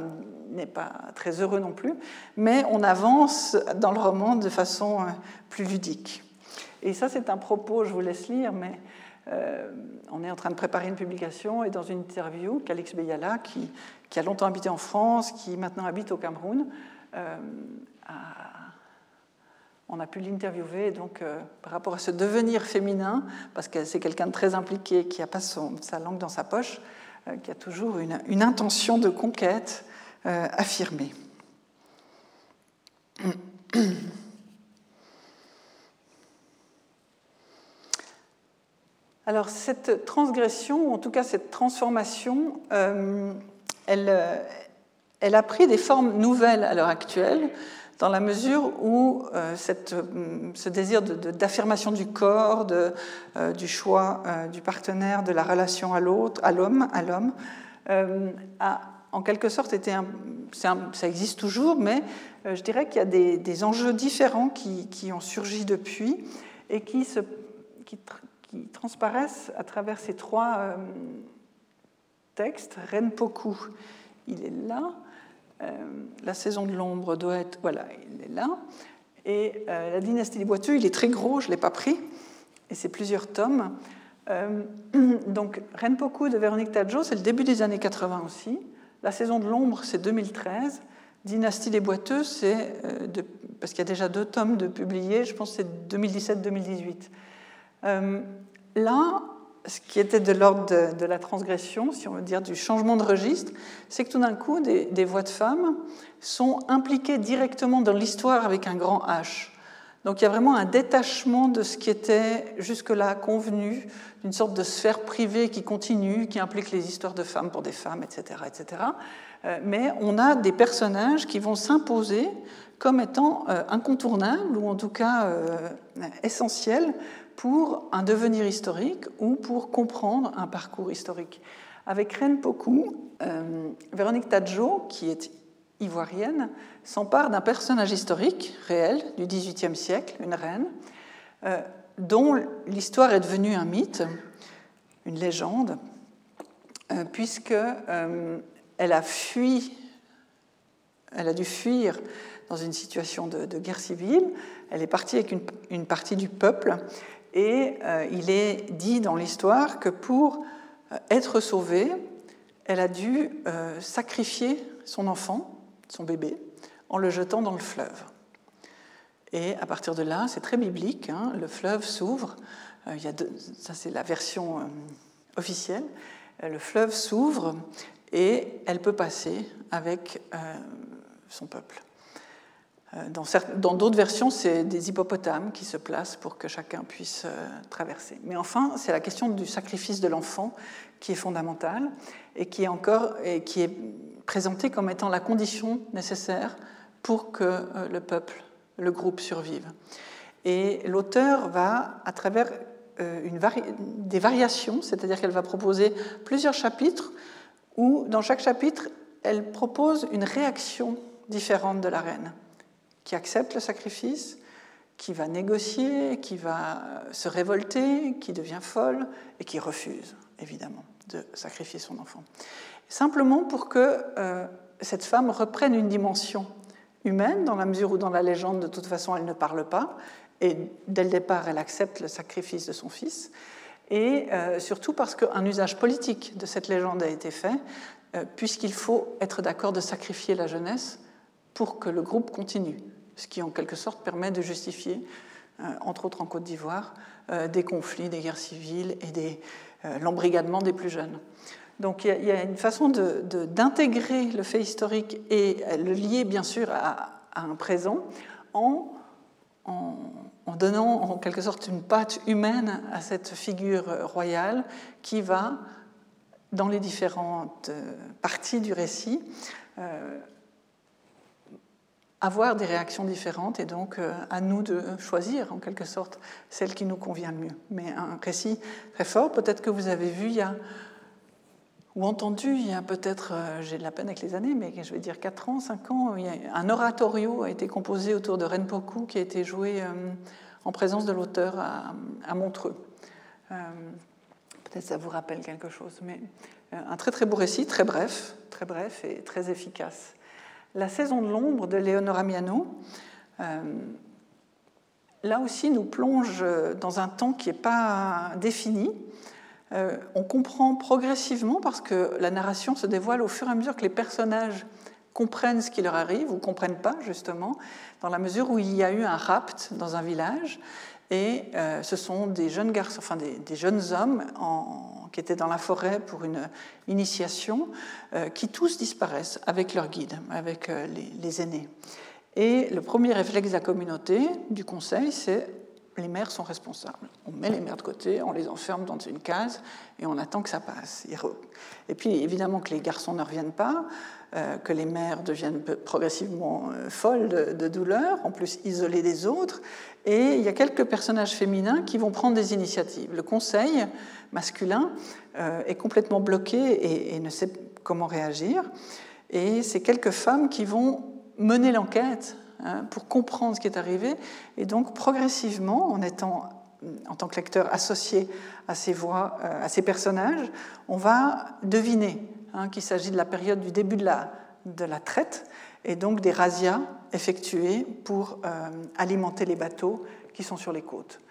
n'est pas très heureux non plus, mais on avance dans le roman de façon euh, plus ludique. Et ça c'est un propos, je vous laisse lire, mais euh, on est en train de préparer une publication et dans une interview, Calix Beyala, qui, qui, a longtemps habité en France, qui maintenant habite au Cameroun, euh, on a pu l'interviewer donc euh, par rapport à ce devenir féminin, parce que c'est quelqu'un de très impliqué qui n'a pas sa langue dans sa poche, qui a toujours une, intention de conquête affirmée. Alors cette transgression, ou en tout cas cette transformation, euh, euh, elle a pris des formes nouvelles à l'heure actuelle, dans la mesure où euh, cette, ce désir d'affirmation du corps, de, du choix du partenaire, de la relation à l'autre, à l'homme, à l'homme, a en quelque sorte été ça existe toujours, mais je dirais qu'il y a des, enjeux différents qui, qui, ont surgi depuis et qui, se, qui, transparaissent à travers ces trois euh, textes. Renpoku, il est là. Euh, la saison de l'ombre doit être. Voilà, il est là. Et euh, la dynastie des boiteux, il est très gros, je ne l'ai pas pris. Et c'est plusieurs tomes. donc, Renpoku de Véronique Tadjo, c'est le début des années 80 aussi. La saison de l'ombre, c'est 2013. Dynastie des boiteux, c'est. parce qu'il y a déjà deux tomes de publiés, je pense que c'est 2017-2018. Euh, là, ce qui était de l'ordre de, la transgression, si on veut dire du changement de registre, c'est que tout d'un coup, des, voix de femmes sont impliquées directement dans l'histoire avec un grand H. Donc il y a vraiment un détachement de ce qui était jusque-là convenu, d'une sorte de sphère privée qui continue, qui implique les histoires de femmes pour des femmes, etc. etc. Euh, mais on a des personnages qui vont s'imposer comme étant euh, incontournables, ou en tout cas essentiels, pour un devenir historique ou pour comprendre un parcours historique. Avec Reine Poku, euh, Véronique Tadjo, qui est ivoirienne, s'empare d'un personnage historique réel du XVIIIe siècle, une reine, euh, dont l'histoire est devenue un mythe, une légende, euh, puisque elle a fui, elle a dû fuir dans une situation de, guerre civile. Elle est partie avec une partie du peuple et euh, il est dit dans l'histoire que pour euh, être sauvée, elle a dû euh, sacrifier son enfant, son bébé, en le jetant dans le fleuve. Et à partir de là, c'est très biblique, hein, le fleuve s'ouvre, ça c'est la version officielle, le fleuve s'ouvre et elle peut passer avec son peuple. Euh, dans d'autres versions, c'est des hippopotames qui se placent pour que chacun puisse euh, traverser. Mais enfin, c'est la question du sacrifice de l'enfant qui est fondamentale et qui est encore et qui est présentée comme étant la condition nécessaire pour que euh, le peuple, le groupe survive. Et l'auteur va, à travers des variations, c'est-à-dire qu'elle va proposer plusieurs chapitres où, dans chaque chapitre, elle propose une réaction différente de la reine qui accepte le sacrifice, qui va négocier, qui va se révolter, qui devient folle et qui refuse, évidemment, de sacrifier son enfant. Simplement pour que euh, cette femme reprenne une dimension humaine, dans la mesure où dans la légende, de toute façon, elle ne parle pas, et dès le départ, elle accepte le sacrifice de son fils, et euh, surtout parce qu'un usage politique de cette légende a été fait, euh, puisqu'il faut être d'accord de sacrifier la jeunesse pour que le groupe continue, ce qui en quelque sorte permet de justifier, euh, entre autres en Côte d'Ivoire, euh, des conflits, des guerres civiles et euh, l'embrigadement des plus jeunes. Donc il y, a une façon d'intégrer le fait historique et le lier bien sûr à, un présent en, en, donnant en quelque sorte une patte humaine à cette figure royale qui va, dans les différentes parties du récit, avoir des réactions différentes et donc euh, à nous de choisir en quelque sorte celle qui nous convient le mieux. Mais un récit très fort, peut-être que vous avez vu ou entendu il y a peut-être, euh, j'ai de la peine avec les années, mais je vais dire 4 ans, 5 ans, un oratorio a été composé autour de Renpoku qui a été joué euh, en présence de l'auteur à, Montreux. peut-être ça vous rappelle quelque chose, mais un très très beau récit, très bref, très bref et très efficace. La saison de l'ombre de Leonora Miano, euh, là aussi, nous plonge dans un temps qui n'est pas défini. Euh, on comprend progressivement, parce que la narration se dévoile au fur et à mesure que les personnages comprennent ce qui leur arrive ou comprennent pas, justement, dans la mesure où il y a eu un rapt dans un village. Et euh, ce sont des jeunes garçons, enfin des, jeunes hommes qui étaient dans la forêt pour une initiation, euh, qui tous disparaissent avec leur guide, avec euh, les, aînés. Et le premier réflexe de la communauté, du conseil, c'est les mères sont responsables. On met les mères de côté, on les enferme dans une case et on attend que ça passe. Et puis évidemment que les garçons ne reviennent pas, que les mères deviennent progressivement euh, folles de, douleur, en plus isolées des autres. Et il y a quelques personnages féminins qui vont prendre des initiatives. Le conseil masculin euh, est complètement bloqué et, ne sait comment réagir. Et c'est quelques femmes qui vont mener l'enquête hein, pour comprendre ce qui est arrivé. Et donc progressivement, en étant en tant que lecteur associé à ces voix, à ces personnages, on va deviner Hein, qu'il s'agit de la période du début de la, de la traite et donc des razzias effectuées pour euh, alimenter les bateaux qui sont sur les côtes.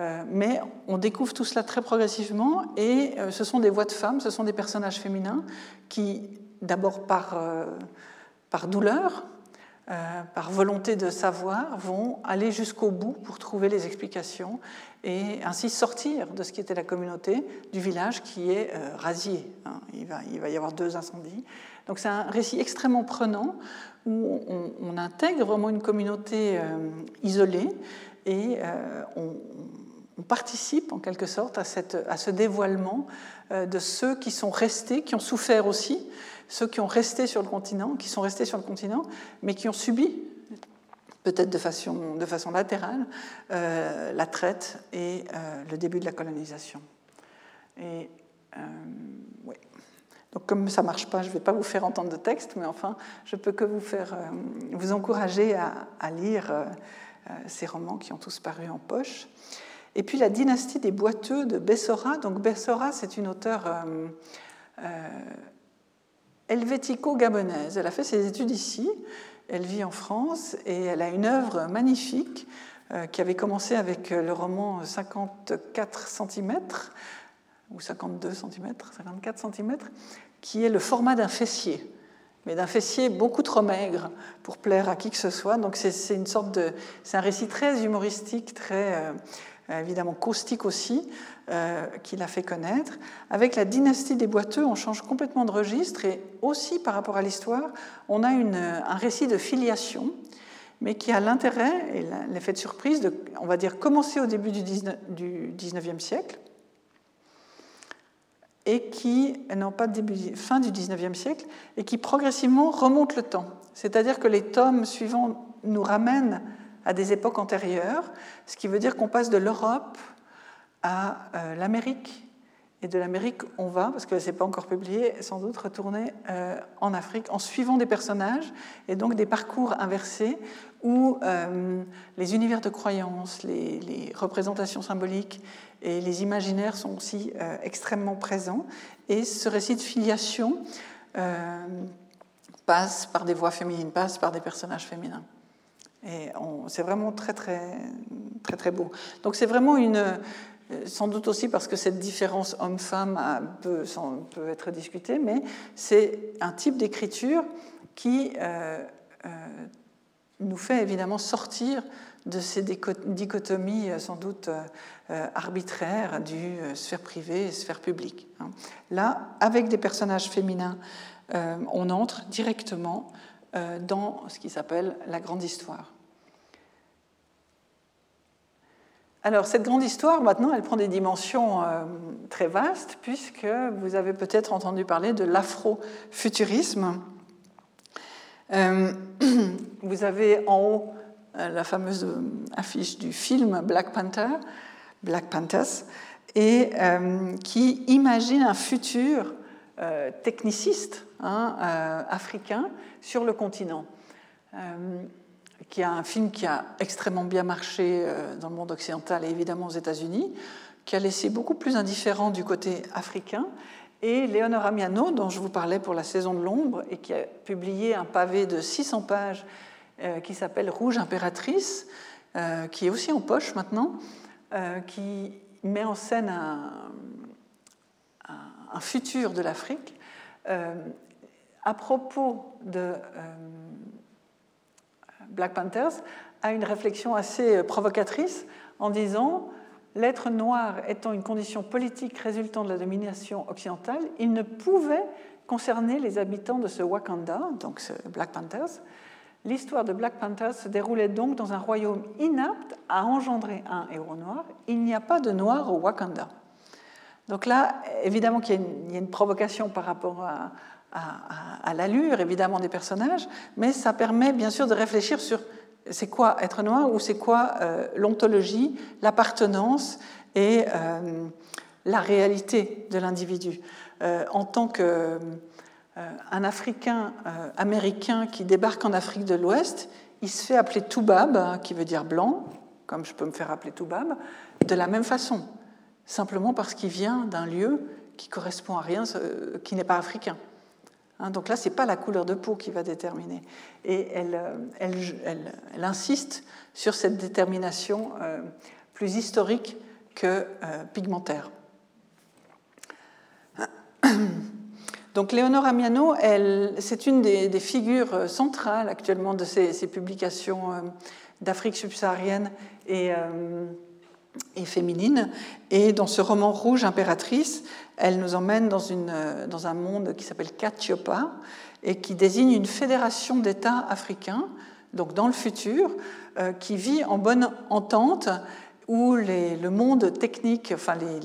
Euh, mais on découvre tout cela très progressivement et euh, ce sont des voix de femmes, ce sont des personnages féminins qui, d'abord par, par douleur, par volonté de savoir, vont aller jusqu'au bout pour trouver les explications et ainsi sortir de ce qui était la communauté du village qui est euh. Hein. Il, va, y avoir deux incendies. Donc c'est un récit extrêmement prenant où on, intègre vraiment une communauté euh, isolée et euh, on, participe en quelque sorte à, à ce dévoilement de ceux qui sont restés, qui ont souffert aussi, ceux qui ont resté sur le continent, qui sont restés sur le continent, mais qui ont subi peut-être de façon, de façon latérale, euh, la traite et euh, le début de la colonisation. Et euh, Donc comme ça ne marche pas, je ne vais pas vous faire entendre de texte, mais enfin, je peux que vous faire vous encourager à, lire ces romans qui ont tous paru en poche. Et puis la dynastie des boiteux de Bessora. Donc Bessora, c'est une auteure helvético-gabonaise. Elle a fait ses études ici. Elle vit en France et elle a une œuvre magnifique euh, qui avait commencé avec euh, le roman 54 cm ou 52 cm, 54 cm, qui est le format d'un fessier, mais d'un fessier beaucoup trop maigre pour plaire à qui que ce soit. Donc c'est une sorte de, c'est un récit très humoristique, très euh, évidemment caustique aussi, euh, qui l'a fait connaître. Avec la dynastie des boiteux, on change complètement de registre et aussi par rapport à l'histoire, on a une, un récit de filiation, mais qui a l'intérêt et l'effet de surprise de, on va dire, commencer au début du 19, e siècle et qui, non pas début, fin du 19e siècle, et qui progressivement remonte le temps. C'est-à-dire que les tomes suivants nous ramènent à des époques antérieures, ce qui veut dire qu'on passe de l'Europe à euh, l'Amérique. Et de l'Amérique, on va, parce que ce n'est pas encore publié, sans doute retourner euh, en Afrique en suivant des personnages et donc des parcours inversés où euh, les univers de croyances, les, les, représentations symboliques et les imaginaires sont aussi extrêmement présents. Et ce récit de filiation passe par des voix féminines, passe par des personnages féminins. Et c'est vraiment très, très, très, très beau. Donc c'est vraiment une. Sans doute aussi parce que cette différence homme-femme peut, peut, être discutée, mais c'est un type d'écriture qui euh, euh, nous fait évidemment sortir de ces dichotomies euh, sans doute arbitraires du sphère privée et sphère publique. Hein. Là, avec des personnages féminins, on entre directement dans ce qui s'appelle la grande histoire. Alors, cette grande histoire, maintenant, elle prend des dimensions euh, très vastes, puisque vous avez peut-être entendu parler de l'afrofuturisme. Euh, vous avez en haut euh, la fameuse affiche du film Black Panther, Black Panthers, et qui imagine un futur techniciste hein, africain sur le continent qui a un film qui a extrêmement bien marché euh, dans le monde occidental et évidemment aux États-Unis, qui a laissé beaucoup plus indifférent du côté africain. Et Léonore Amiano, dont je vous parlais pour la saison de l'ombre, et qui a publié un pavé de 600 pages euh, qui s'appelle Rouge impératrice, euh, qui est aussi en poche maintenant, qui met en scène un, un futur de l'Afrique. à propos de Black Panthers, a une réflexion assez euh, provocatrice en disant L'être noir étant une condition politique résultant de la domination occidentale, il ne pouvait concerner les habitants de ce Wakanda, donc ce Black Panthers, L'histoire de Black Panther se déroulait donc dans un royaume inapte à engendrer un héros noir. Il n'y a pas de noir au Wakanda. Donc là, évidemment qu'il y, a une provocation par rapport à, l'allure, évidemment, des personnages, mais ça permet bien sûr de réfléchir sur c'est quoi être noir ou c'est quoi euh, l'ontologie, l'appartenance et euh, la réalité de l'individu. Euh, en tant que un Africain américain qui débarque en Afrique de l'Ouest, il se fait appeler Toubab, hein, qui veut dire blanc, comme je peux me faire appeler Toubab, de la même façon, simplement parce qu'il vient d'un lieu qui correspond à rien, qui n'est pas africain. Hein, donc là, ce n'est pas la couleur de peau qui va déterminer. Et elle, elle, insiste sur cette détermination plus historique que pigmentaire. Donc Léonore Amiano, c'est une des, figures centrales actuellement de ces, publications euh, d'Afrique subsaharienne et, euh, et, féminine. Et dans ce roman Rouge impératrice, elle nous emmène dans, une, dans un monde qui s'appelle Katiopa et qui désigne une fédération d'États africains, donc dans le futur, euh, qui vit en bonne entente où le monde technique, enfin les,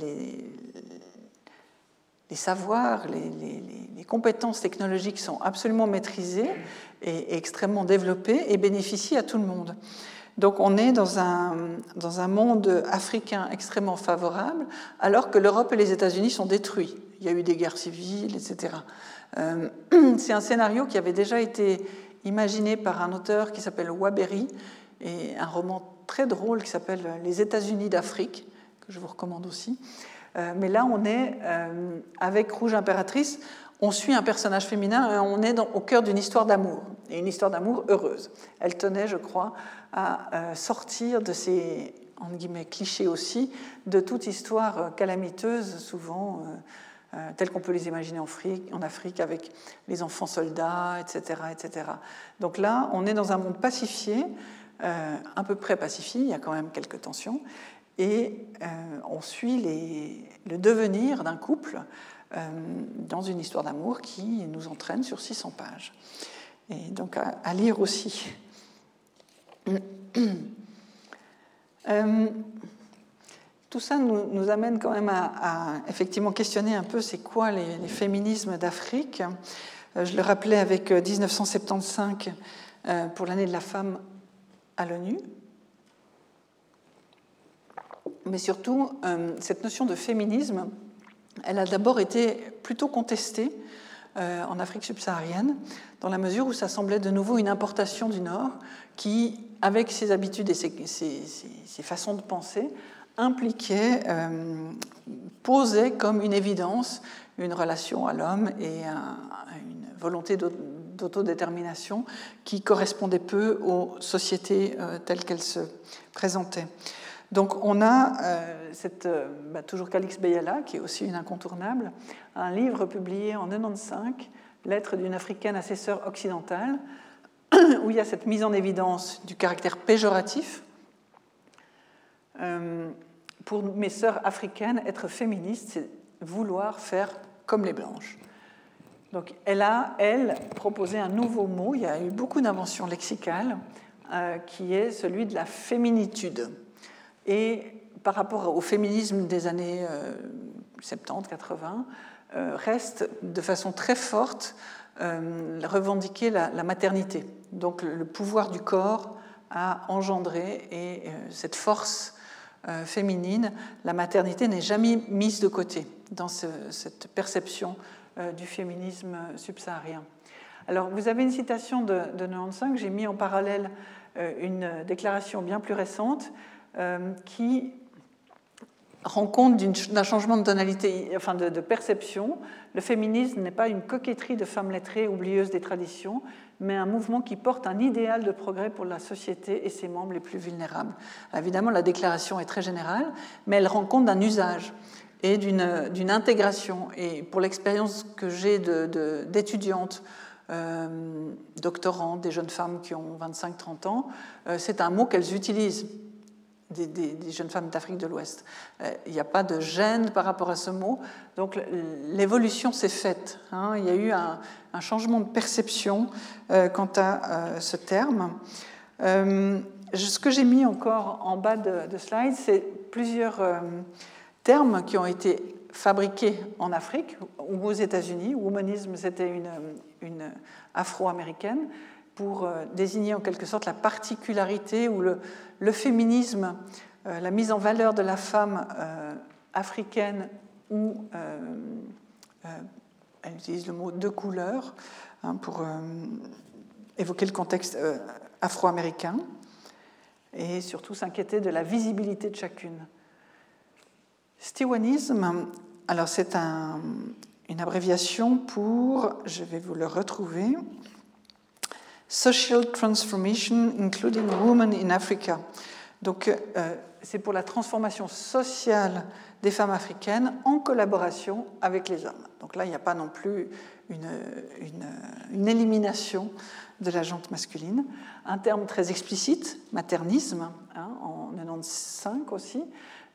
savoirs, les, compétences technologiques sont absolument maîtrisées et, extrêmement développées et bénéficient à tout le monde. Donc on est dans un, monde africain extrêmement favorable, alors que l'Europe et les États-Unis sont détruits. Il y a eu des guerres civiles, etc. Euh, c'est un scénario qui avait déjà été imaginé par un auteur qui s'appelle Waberry, et un roman très drôle qui s'appelle Les États-Unis d'Afrique, que je vous recommande aussi. Euh, mais là, on est euh, avec Rouge Impératrice, on suit un personnage féminin et on est au cœur d'une histoire d'amour, et une histoire d'amour heureuse. Elle tenait, je crois, à euh, sortir de ces entre guillemets, clichés aussi, de toute histoire calamiteuse, souvent telle qu'on peut les imaginer en Afrique, avec les enfants soldats, etc., etc. Donc là, on est dans un monde pacifié, à peu près pacifié, il y a quand même quelques tensions, et euh, on suit le devenir d'un couple euh, dans une histoire d'amour qui nous entraîne sur 600 pages. Et donc à, lire aussi. Euh, tout ça nous, amène quand même à, effectivement questionner un peu c'est quoi les, féminismes d'Afrique. je le rappelais avec 1975 pour l'année de la femme à l'ONU, mais surtout, euh, cette notion de féminisme, elle a d'abord été plutôt contestée euh, en Afrique subsaharienne, dans la mesure où ça semblait de nouveau une importation du Nord qui, avec ses habitudes et ses, façons de penser, impliquait, euh, posait comme une évidence une relation à l'homme et une volonté d'autodétermination qui correspondait peu aux sociétés telles qu'elles se présentaient. Donc on a euh, cette, euh, bah, toujours Calix Beyala, qui est aussi une incontournable, un livre publié en 95, Lettre d'une africaine à ses sœurs occidentales, où il y a cette mise en évidence du caractère péjoratif. Euh, pour mes sœurs africaines, être féministe, c'est vouloir faire comme les blanches. Donc elle a, elle, proposé un nouveau mot, il y a eu beaucoup d'inventions lexicales, qui est celui de la féminitude et par rapport au féminisme des années 70, euh, 80, euh, reste de façon très forte euh, revendiquer la, maternité, donc le, pouvoir du corps à engendrer et cette force féminine, la maternité n'est jamais mise de côté dans cette perception du féminisme subsaharien. Alors, vous avez une citation de, de 95, j'ai mis en parallèle une déclaration bien plus récente qui rend compte d'un changement de tonalité, enfin de, perception. Le féminisme n'est pas une coquetterie de femmes lettrées oublieuses des traditions, mais un mouvement qui porte un idéal de progrès pour la société et ses membres les plus vulnérables. évidemment, la déclaration est très générale, mais elle rend compte d'un usage et d'une intégration. Et pour l'expérience que j'ai d'étudiantes, euh, doctorantes, des jeunes femmes qui ont 25-30 ans, euh, c'est un mot qu'elles utilisent des, jeunes femmes d'Afrique de l'Ouest. Euh, il n'y a pas de gêne par rapport à ce mot. Donc l'évolution s'est faite. Hein. Il y a eu un, changement de perception euh, quant à euh, ce terme. ce que j'ai mis encore en bas de, de slide, c'est plusieurs termes qui ont été fabriqués en Afrique ou aux États-Unis. Womanisme, c'était une afro-américaine pour désigner en quelque sorte la particularité ou le, féminisme, euh, la mise en valeur de la femme euh, africaine ou, euh, elle utilise le mot de couleur hein, pour évoquer le contexte afro-américain, et surtout s'inquiéter de la visibilité de chacune. Stewanisme, alors c'est un, une abréviation pour, je vais vous le retrouver, Social Transformation, including Women in Africa. Donc, euh, c'est pour la transformation sociale des femmes africaines en collaboration avec les hommes. Donc là, il n'y a pas non plus une, une, élimination de la jante masculine. Un terme très explicite, maternisme, hein, en 95 aussi.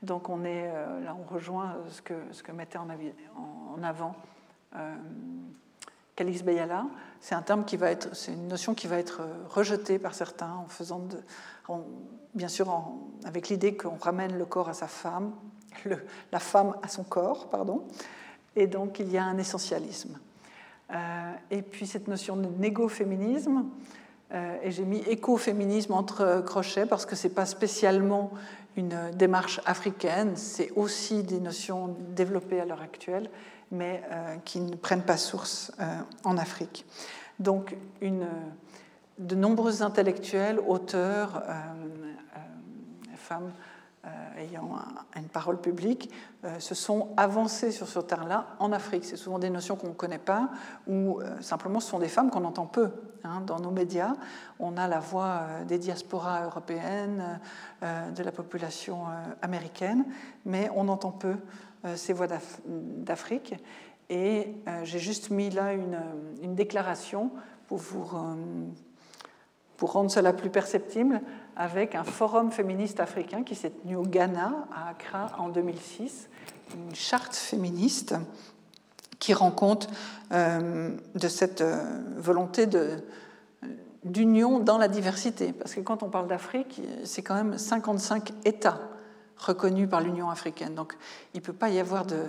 Donc on est, euh, là, on rejoint ce que, ce que mettait en, avant euh, Calix Bayala, c'est un terme qui va être, c'est une notion qui va être euh, rejetée par certains en faisant, bien sûr, avec l'idée qu'on ramène le corps à sa femme, la femme à son corps, pardon, et donc il y a un essentialisme. Euh, et puis cette notion de négoféminisme, euh, et j'ai mis écoféminisme entre crochets parce que c'est pas spécialement une démarche africaine, c'est aussi des notions développées à l'heure actuelle mais euh, qui ne prennent pas source euh, en Afrique. Donc, de nombreux intellectuels, auteurs, euh, femmes ayant une parole publique, se sont avancés sur ce terrain-là en Afrique. C'est souvent des notions qu'on ne connaît pas, ou simplement ce sont des femmes qu'on entend peu hein, dans nos médias. On a la voix des diasporas européennes, de la population américaine, mais on entend peu ces voix d'Afrique. Et euh, j'ai juste mis là une, une déclaration pour, euh, pour rendre cela plus perceptible avec un forum féministe africain qui s'est tenu au Ghana, à Accra, en 2006, une charte féministe qui rend compte de cette volonté de, d'union dans la diversité. Parce que quand on parle d'Afrique, c'est quand même 55 États reconnu par l'Union africaine. Donc il ne peut pas y avoir de...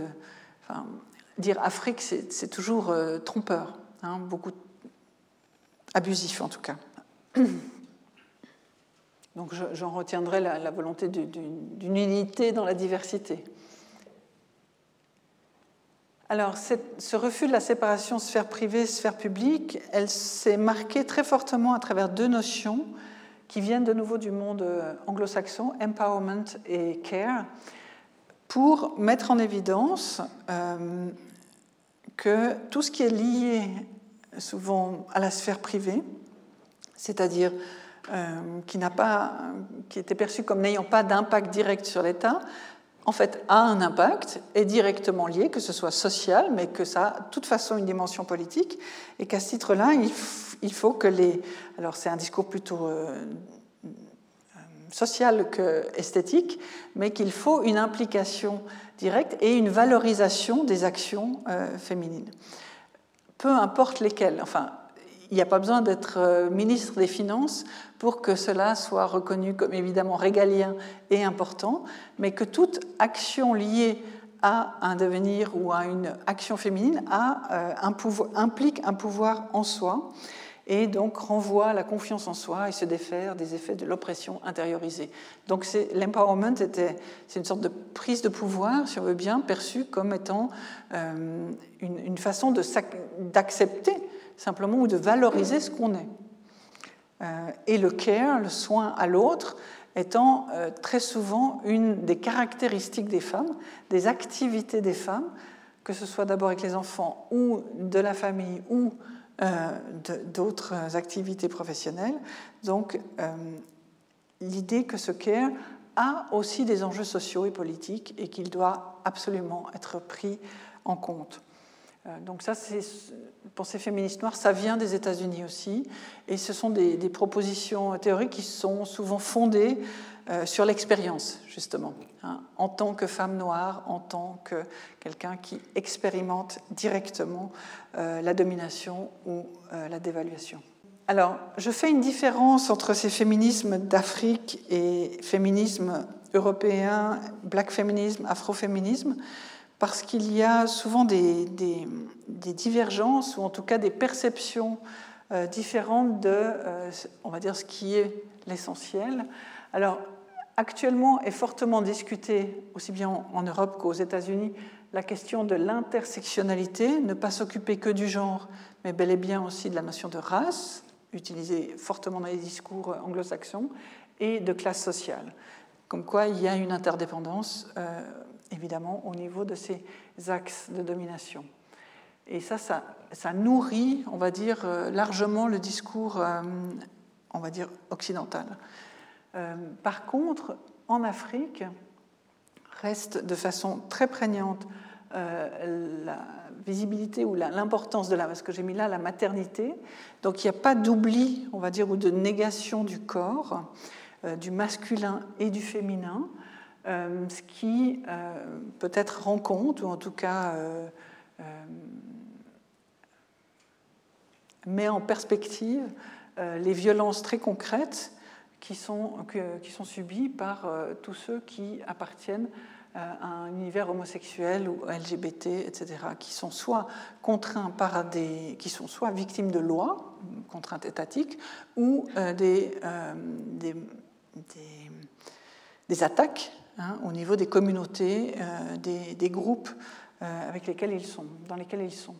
Dire Afrique, c'est toujours euh, trompeur, hein, beaucoup abusif en tout cas. Donc j'en retiendrai la, volonté d'une unité dans la diversité. Alors, ce refus de la séparation sphère privée, sphère publique, elle s'est marquée très fortement à travers deux notions qui viennent de nouveau du monde euh, anglo-saxon, empowerment et care, pour mettre en évidence euh, que tout ce qui est lié souvent à la sphère privée, c'est-à-dire euh, qui, n'a pas, qui était perçu comme n'ayant pas d'impact direct sur l'État, en fait, a un impact, est directement lié, que ce soit social, mais que ça a de toute façon une dimension politique, et qu'à ce titre-là, il, faut que les... Alors c'est un discours plutôt euh, social que esthétique, mais qu'il faut une implication directe et une valorisation des actions euh, féminines. Peu importe lesquelles, enfin, il n'y a pas besoin d'être euh, ministre des Finances pour que cela soit reconnu comme évidemment régalien et important, mais que toute action liée à un devenir ou à une action féminine a, euh, implique un pouvoir en soi et donc renvoie la confiance en soi et se défaire des effets de l'oppression intériorisée. Donc l'empowerment, c'est une sorte de prise de pouvoir, si on veut bien, perçue comme étant euh, une, une, façon d'accepter simplement ou de valoriser ce qu'on est. Euh, et le care, le soin à l'autre, étant euh, très souvent une des caractéristiques des femmes, des activités des femmes, que ce soit d'abord avec les enfants ou de la famille ou euh, d'autres activités professionnelles. Donc l'idée que ce care a aussi des enjeux sociaux et politiques et qu'il doit absolument être pris en compte. Euh, donc ça, c'est pensée féministe noire, ça vient des États-Unis aussi, et ce sont des, propositions théoriques qui sont souvent fondées sur l'expérience, justement, hein, en tant que femme noire, en tant que quelqu'un qui expérimente directement la domination ou la dévaluation. Alors, je fais une différence entre ces féminismes d'Afrique et féminisme européen, black féminisme, afroféminisme, parce qu'il y a souvent des, divergences ou en tout cas des perceptions euh, différentes de, euh, on va dire, ce qui est l'essentiel. Alors, actuellement est fortement discutée, aussi bien en Europe qu'aux États-Unis, la question de l'intersectionnalité, ne pas s'occuper que du genre, mais bel et bien aussi de la notion de race, utilisée fortement dans les discours anglo-saxons, et de classe sociale. Comme quoi il y a une interdépendance. Euh, évidemment, au niveau de ces axes de domination. Et ça, ça, nourrit, on va dire, euh, largement le discours, euh, on va dire, occidental. Euh, par contre, en Afrique, reste de façon très prégnante la visibilité ou l'importance de la, que j'ai mis là la maternité. Donc il n'y a pas d'oubli, on va dire, ou de négation du corps, du masculin et du féminin. Euh, ce qui euh, peut-être rend compte, ou en tout cas euh, met en perspective les violences très concrètes qui sont, qui sont subies par tous ceux qui appartiennent à un univers homosexuel ou LGBT, etc., qui sont soit contraints par des, qui sont soit victimes de lois, contraintes étatiques, ou des, des, des, attaques Hein, au niveau des communautés, euh, des, groupes euh, avec lesquels ils sont, dans lesquels ils sont.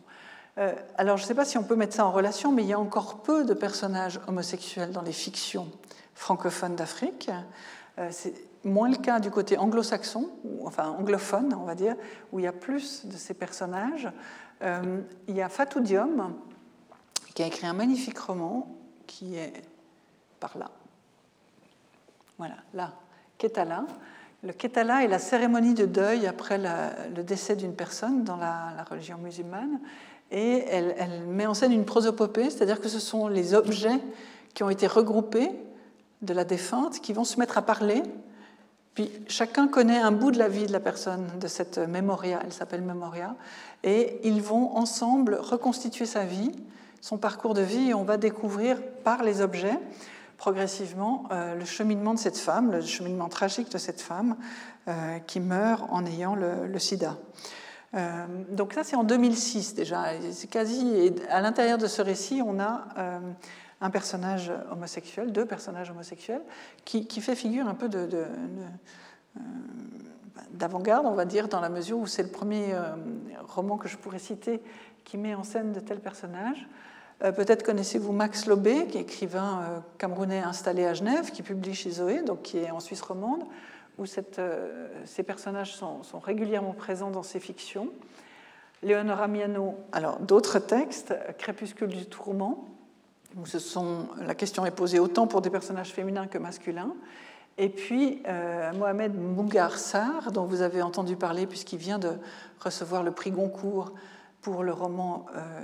Euh, alors, je ne sais pas si on peut mettre ça en relation, mais il y a encore peu de personnages homosexuels dans les fictions francophones d'Afrique. c'est moins le cas du côté anglo-saxon, enfin anglophone, on va dire, où il y a plus de ces personnages. il y a Fatou Diom, qui a écrit un magnifique roman qui est par là. Voilà, là, Ketala, le ketala est la cérémonie de deuil après le décès d'une personne dans la, religion musulmane. Et elle, met en scène une prosopopée, c'est-à-dire que ce sont les objets qui ont été regroupés de la défunte qui vont se mettre à parler. Puis chacun connaît un bout de la vie de la personne, de cette mémoria, elle s'appelle mémoria, et ils vont ensemble reconstituer sa vie, son parcours de vie, et on va découvrir par les objets progressivement euh, le cheminement de cette femme, le cheminement tragique de cette femme euh, qui meurt en ayant le, sida. Euh, donc ça, c'est en 2006 déjà. C'est quasi. Et à l'intérieur de ce récit, on a un personnage homosexuel, deux personnages homosexuels, qui, qui fait figure un peu de, d'avant-garde, on va dire, dans la mesure où c'est le premier roman que je pourrais citer qui met en scène de tels personnages. Euh, peut-être connaissez-vous Max Lobé, qui est écrivain euh, camerounais installé à Genève, qui publie chez Zoé, donc qui est en Suisse romande, où euh, ces personnages sont, régulièrement présents dans ses fictions. Léonora Miano, alors d'autres textes, Crépuscule du tourment, où la question est posée autant pour des personnages féminins que masculins. Et puis Mohamed Mougar Sarr, dont vous avez entendu parler puisqu'il vient de recevoir le prix Goncourt pour le roman euh,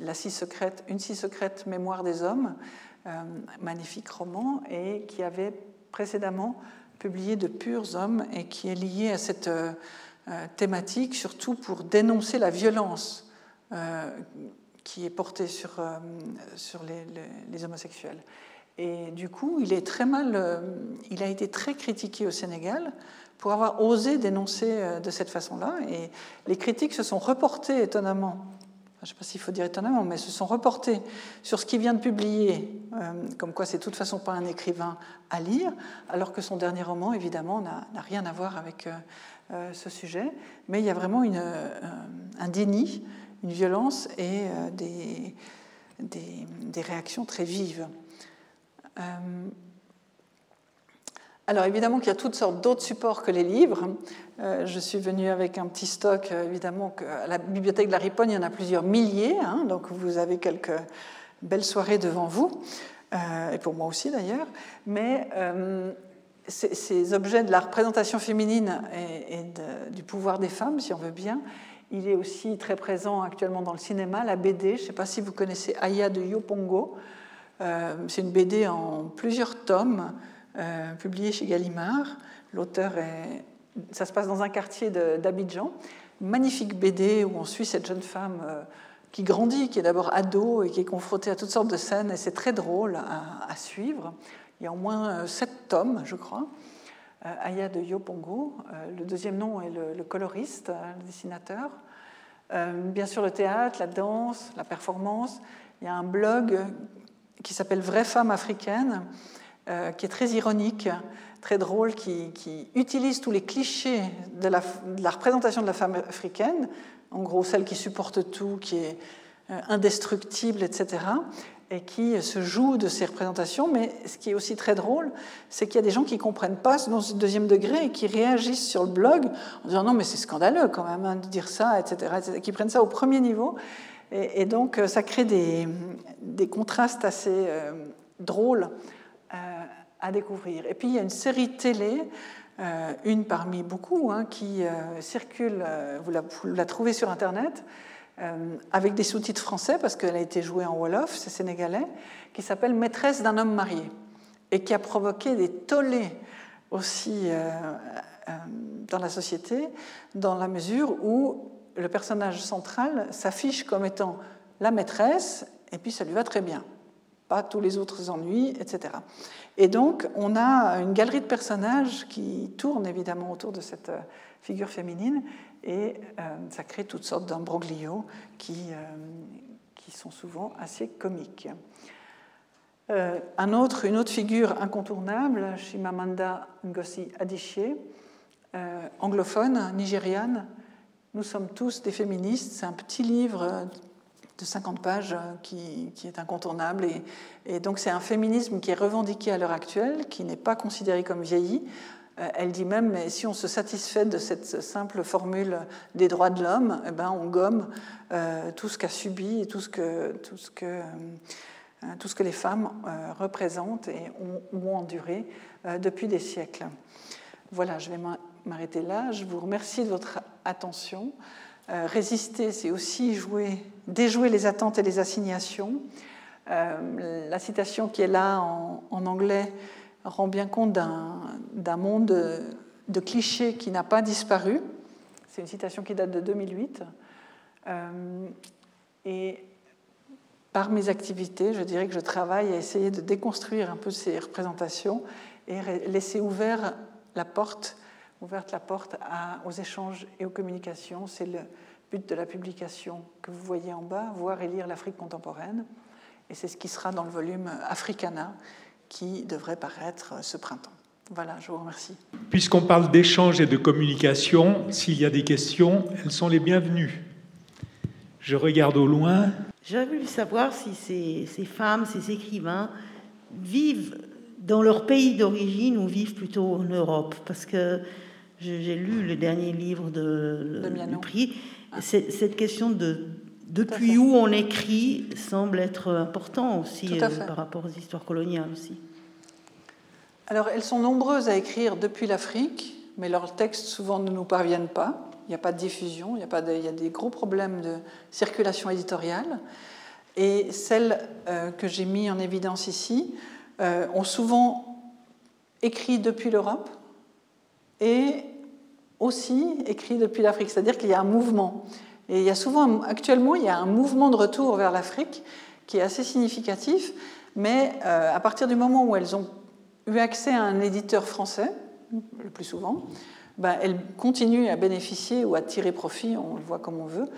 La si secrète, Une si secrète mémoire des hommes, euh, magnifique roman, et qui avait précédemment publié De purs hommes et qui est lié à cette euh, thématique, surtout pour dénoncer la violence qui est portée sur, sur les, les, homosexuels. Et du coup, il est très mal, il a été très critiqué au Sénégal pour avoir osé dénoncer euh, de cette façon-là. Et les critiques se sont reportées étonnamment, je ne sais pas s'il faut dire étonnamment, mais se sont reportées sur ce qu'il vient de publier, euh, comme quoi c'est de toute façon pas un écrivain à lire, alors que son dernier roman, évidemment, n'a rien à voir avec euh, ce sujet. Mais il y a vraiment un déni, une violence et des, réactions très vives. Alors évidemment qu'il y a toutes sortes d'autres supports que les livres. Euh, je suis venue avec un petit stock, euh, évidemment, que à la bibliothèque de la Riponne, il y en a plusieurs milliers, hein, donc vous avez quelques belles soirées devant vous, euh, et pour moi aussi d'ailleurs. Mais ces, objets de la représentation féminine et, du pouvoir des femmes, si on veut bien, il est aussi très présent actuellement dans le cinéma, la BD. Je ne sais pas si vous connaissez Aya de Yopongo. C'est une BD en plusieurs tomes publié chez Gallimard. L'auteur est. Ça se passe dans un quartier d'Abidjan. Magnifique BD où on suit cette jeune femme qui grandit, qui est d'abord ado et qui est confrontée à toutes sortes de scènes, et c'est très drôle à, suivre. Il y a au moins sept tomes, je crois. Aya de Yopongo. le deuxième nom est le coloriste, le dessinateur. Euh, bien sûr, le théâtre, la danse, la performance. Il y a un blog qui s'appelle Vraie femme africaine, euh, qui est très ironique, très drôle, qui, utilise tous les clichés de la, représentation de la femme africaine, en gros celle qui supporte tout, qui est euh, indestructible, etc et qui se joue de ces représentations. Mais ce qui est aussi très drôle, c'est qu'il y a des gens qui ne comprennent pas ce deuxième degré et qui réagissent sur le blog en disant non, mais c'est scandaleux quand même hein, de dire ça, etc., qui prennent ça au premier niveau. Et, donc, euh, ça crée des, contrastes assez euh, drôles euh, à découvrir. Et puis, il y a une série télé. une parmi beaucoup hein, qui circule, vous la, vous la, trouvez sur Internet, euh, avec des sous-titres français, parce qu'elle a été jouée en Wolof, c'est sénégalais, qui s'appelle Maîtresse d'un homme marié, et qui a provoqué des tollés aussi euh, euh, dans la société, dans la mesure où le personnage central s'affiche comme étant la maîtresse, et puis ça lui va très bien. Tous les autres ennuis, etc. Et donc, on a une galerie de personnages qui tournent évidemment autour de cette figure féminine et euh, ça crée toutes sortes d'imbroglios qui, euh, qui sont souvent assez comiques. Euh, un autre, une autre figure incontournable, Shimamanda Ngozi Adichie, anglophone, nigériane. Nous sommes tous des féministes. C'est un petit livre de 50 pages qui, qui est incontournable. Et, donc c'est un féminisme qui est revendiqué à l'heure actuelle, qui n'est pas considéré comme vieilli, euh, elle dit même, mais si on se satisfait de cette simple formule des droits de l'homme, eh ben, on gomme euh, tout ce qu'a subi et tout ce que, tout ce que, euh, tout ce que les femmes représentent et ont, enduré depuis des siècles. Voilà, je vais m'arrêter là. Je vous remercie de votre attention. Résister, c'est aussi jouer, déjouer les attentes et les assignations. la citation qui est là en, en anglais rend bien compte d'un monde de, clichés qui n'a pas disparu. C'est une citation qui date de 2008. Euh, et par mes activités, je dirais que je travaille à essayer de déconstruire un peu ces représentations et laisser ouvert la porte, ouverte la porte aux échanges et aux communications. C'est le but de la publication que vous voyez en bas, voir et lire l'Afrique contemporaine. Et c'est ce qui sera dans le volume Africana, qui devrait paraître ce printemps. Voilà, je vous remercie. Puisqu'on parle d'échange et de communication, s'il y a des questions, elles sont les bienvenues. Je regarde au loin. J'avais voulu savoir si ces, ces, femmes, ces écrivains vivent dans leur pays d'origine ou vivent plutôt en Europe. Parce que j'ai lu le dernier livre de, de du prix. Ah. Cette question de depuis où on écrit semble être important aussi euh, par rapport aux histoires coloniales aussi. Alors elles sont nombreuses à écrire depuis l'Afrique, mais leurs textes souvent ne nous parviennent pas. Il n'y a pas de diffusion, il y a, pas il y a des gros problèmes de circulation éditoriale. Et celles euh, que j'ai mis en évidence ici euh, ont souvent écrit depuis l'Europe et aussi écrit depuis l'Afrique. C'est-à-dire qu'il y a un mouvement. Et il y a souvent, actuellement, il y a un mouvement de retour vers l'Afrique qui est assez significatif, mais euh, à partir du moment où elles ont eu accès à un éditeur français, le plus souvent, ben, elles continuent à bénéficier ou à tirer profit, on le voit comme on veut,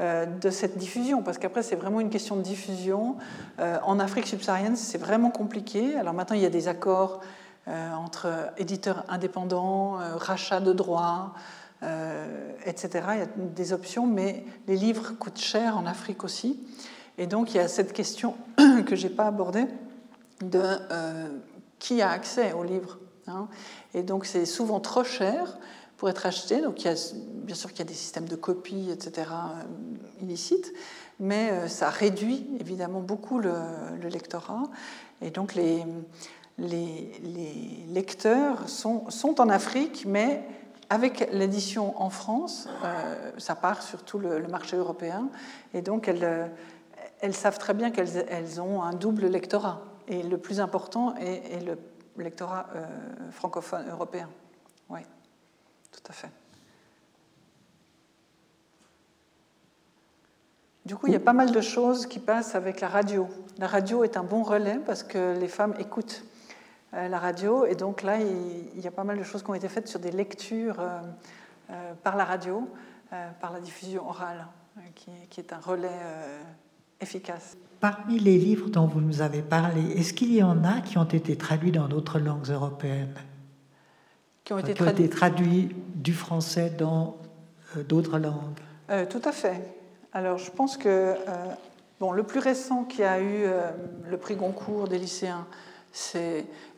euh, de cette diffusion, parce qu'après c'est vraiment une question de diffusion. Euh, en Afrique subsaharienne, c'est vraiment compliqué. Alors maintenant, il y a des accords entre éditeurs indépendants, rachat de droits, euh, etc. Il y a des options, mais les livres coûtent cher en Afrique aussi. Et donc il y a cette question que je n'ai pas abordée de euh, qui a accès aux livres. Hein. Et donc c'est souvent trop cher pour être acheté. Donc bien sûr qu'il y a des systèmes de copie, etc. Euh, illicites, mais ça réduit évidemment beaucoup le, lectorat. Et donc les, les, lecteurs sont, en Afrique, mais avec l'édition en France, euh, ça part sur tout le, marché européen, et donc elles, euh, savent très bien qu'elles elles ont un double lectorat. Et le plus important est, le lectorat francophone européen. Oui, tout à fait. Du coup, il y a pas mal de choses qui passent avec la radio. La radio est un bon relais parce que les femmes écoutent euh, la radio. Et donc là, il y a pas mal de choses qui ont été faites sur des lectures euh, euh, par la radio, par la diffusion orale, qui, est un relais efficace. Parmi les livres dont vous nous avez parlé, est-ce qu'il y en a qui ont été traduits dans d'autres langues européennes Qui ont été, traduits du français dans d'autres langues Tout à fait. Alors je pense que bon, le plus récent qui a eu le prix Goncourt des lycéens,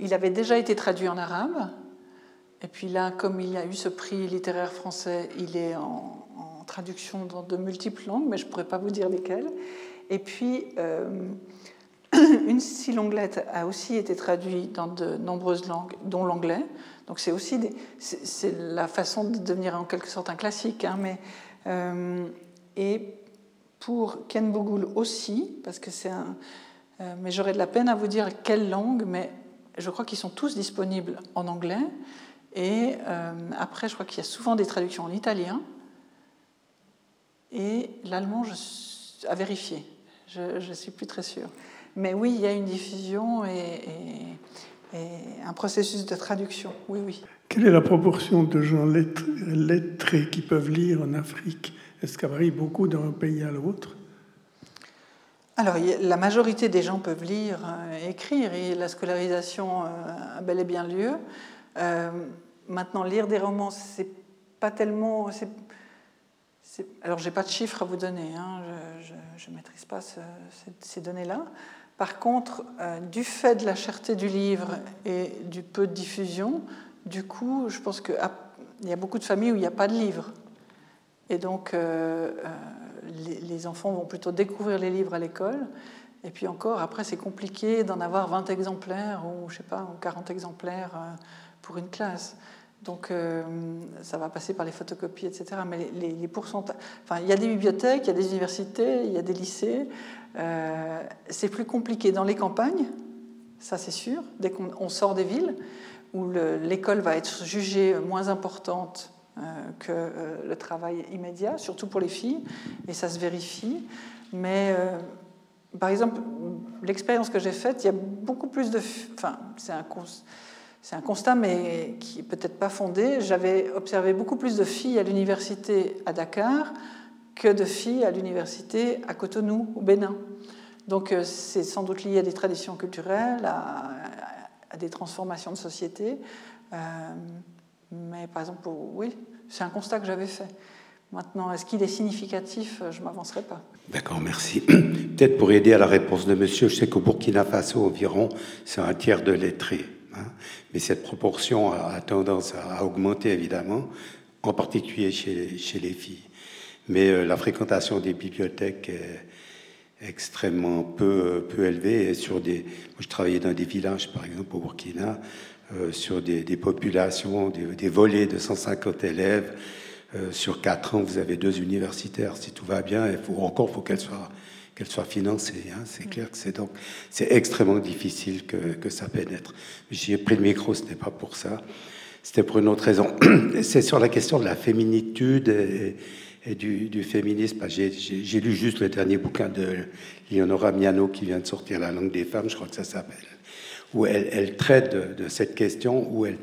il avait déjà été traduit en arabe. Et puis là, comme il y a eu ce prix littéraire français, il est en, traduction dans de multiples langues, mais je ne pourrais pas vous dire lesquelles. Et puis, euh, Une si longuelette a aussi été traduit dans de nombreuses langues, dont l'anglais. Donc c'est aussi c'est la façon de devenir en quelque sorte un classique. Hein, mais, euh, et pour Ken Bogul aussi, parce que c'est un, euh, mais j'aurais de la peine à vous dire quelle langue, mais je crois qu'ils sont tous disponibles en anglais. Et euh, après, je crois qu'il y a souvent des traductions en italien. Et l'allemand, je, à vérifier. Je ne suis plus très sûre. Mais oui, il y a une diffusion et, un processus de traduction. Oui, oui. Quelle est la proportion de gens lettrés qui peuvent lire en Afrique? Est-ce qu'elle varie beaucoup d'un pays à l'autre? Alors, la majorité des gens peuvent lire et écrire, et la scolarisation euh, a bel et bien lieu. Euh, maintenant, lire des romans, c'est pas tellement. Alors, alors, j'ai pas de chiffres à vous donner, hein, je ne maîtrise pas ces données-là. Par contre, euh, du fait de la cherté du livre et du peu de diffusion, du coup, je pense qu'il y a beaucoup de familles où il n'y a pas de livre. Et donc, les, enfants vont plutôt découvrir les livres à l'école. Et puis encore, après, c'est compliqué d'en avoir 20 exemplaires ou, je sais pas, 40 exemplaires euh, pour une classe. Donc, euh, ça va passer par les photocopies, etc. Mais les, pourcentages. Enfin, il y a des bibliothèques, il y a des universités, il y a des lycées. Euh, c'est plus compliqué dans les campagnes, ça c'est sûr, dès qu'on sort des villes, où l'école va être jugée moins importante que euh, le travail immédiat, surtout pour les filles, et ça se vérifie. Mais euh, par exemple, l'expérience que j'ai faite, il y a beaucoup plus de... Enfin, c'est un, c'est un constat, mais qui n'est peut-être pas fondé. J'avais observé beaucoup plus de filles à l'université à Dakar que de filles à l'université à Cotonou, au Bénin. Donc c'est sans doute lié à des traditions culturelles, à des transformations de société. Mais par exemple, oui, c'est un constat que j'avais fait. Maintenant, est-ce qu'il est significatif? Je ne m'avancerai pas. D'accord, merci. Peut-être pour aider à la réponse de monsieur, je sais qu'au Burkina Faso, environ, c'est un tiers de lettrés. Hein. mais cette proportion a, tendance à augmenter, évidemment, en particulier chez, les filles. Mais euh, la fréquentation des bibliothèques est extrêmement peu, peu élevée. Sur des, moi, je travaillais dans des villages, par exemple, au Burkina, euh, sur des, populations, des, volets de 150 élèves. Euh, sur quatre ans, vous avez deux universitaires. Si tout va bien, il faut encore faut qu'elles soient qu'elle soit financée. Hein. C'est clair que c'est donc c'est extrêmement difficile que, que ça pénètre. J'ai pris le micro, ce n'est pas pour ça. C'était pour une autre raison. C'est sur la question de la féminitude et, du, du, féminisme. J'ai lu juste le dernier bouquin de Leonora Miano qui vient de sortir, La langue des femmes, je crois que ça s'appelle où elle, traite de, cette question, où elle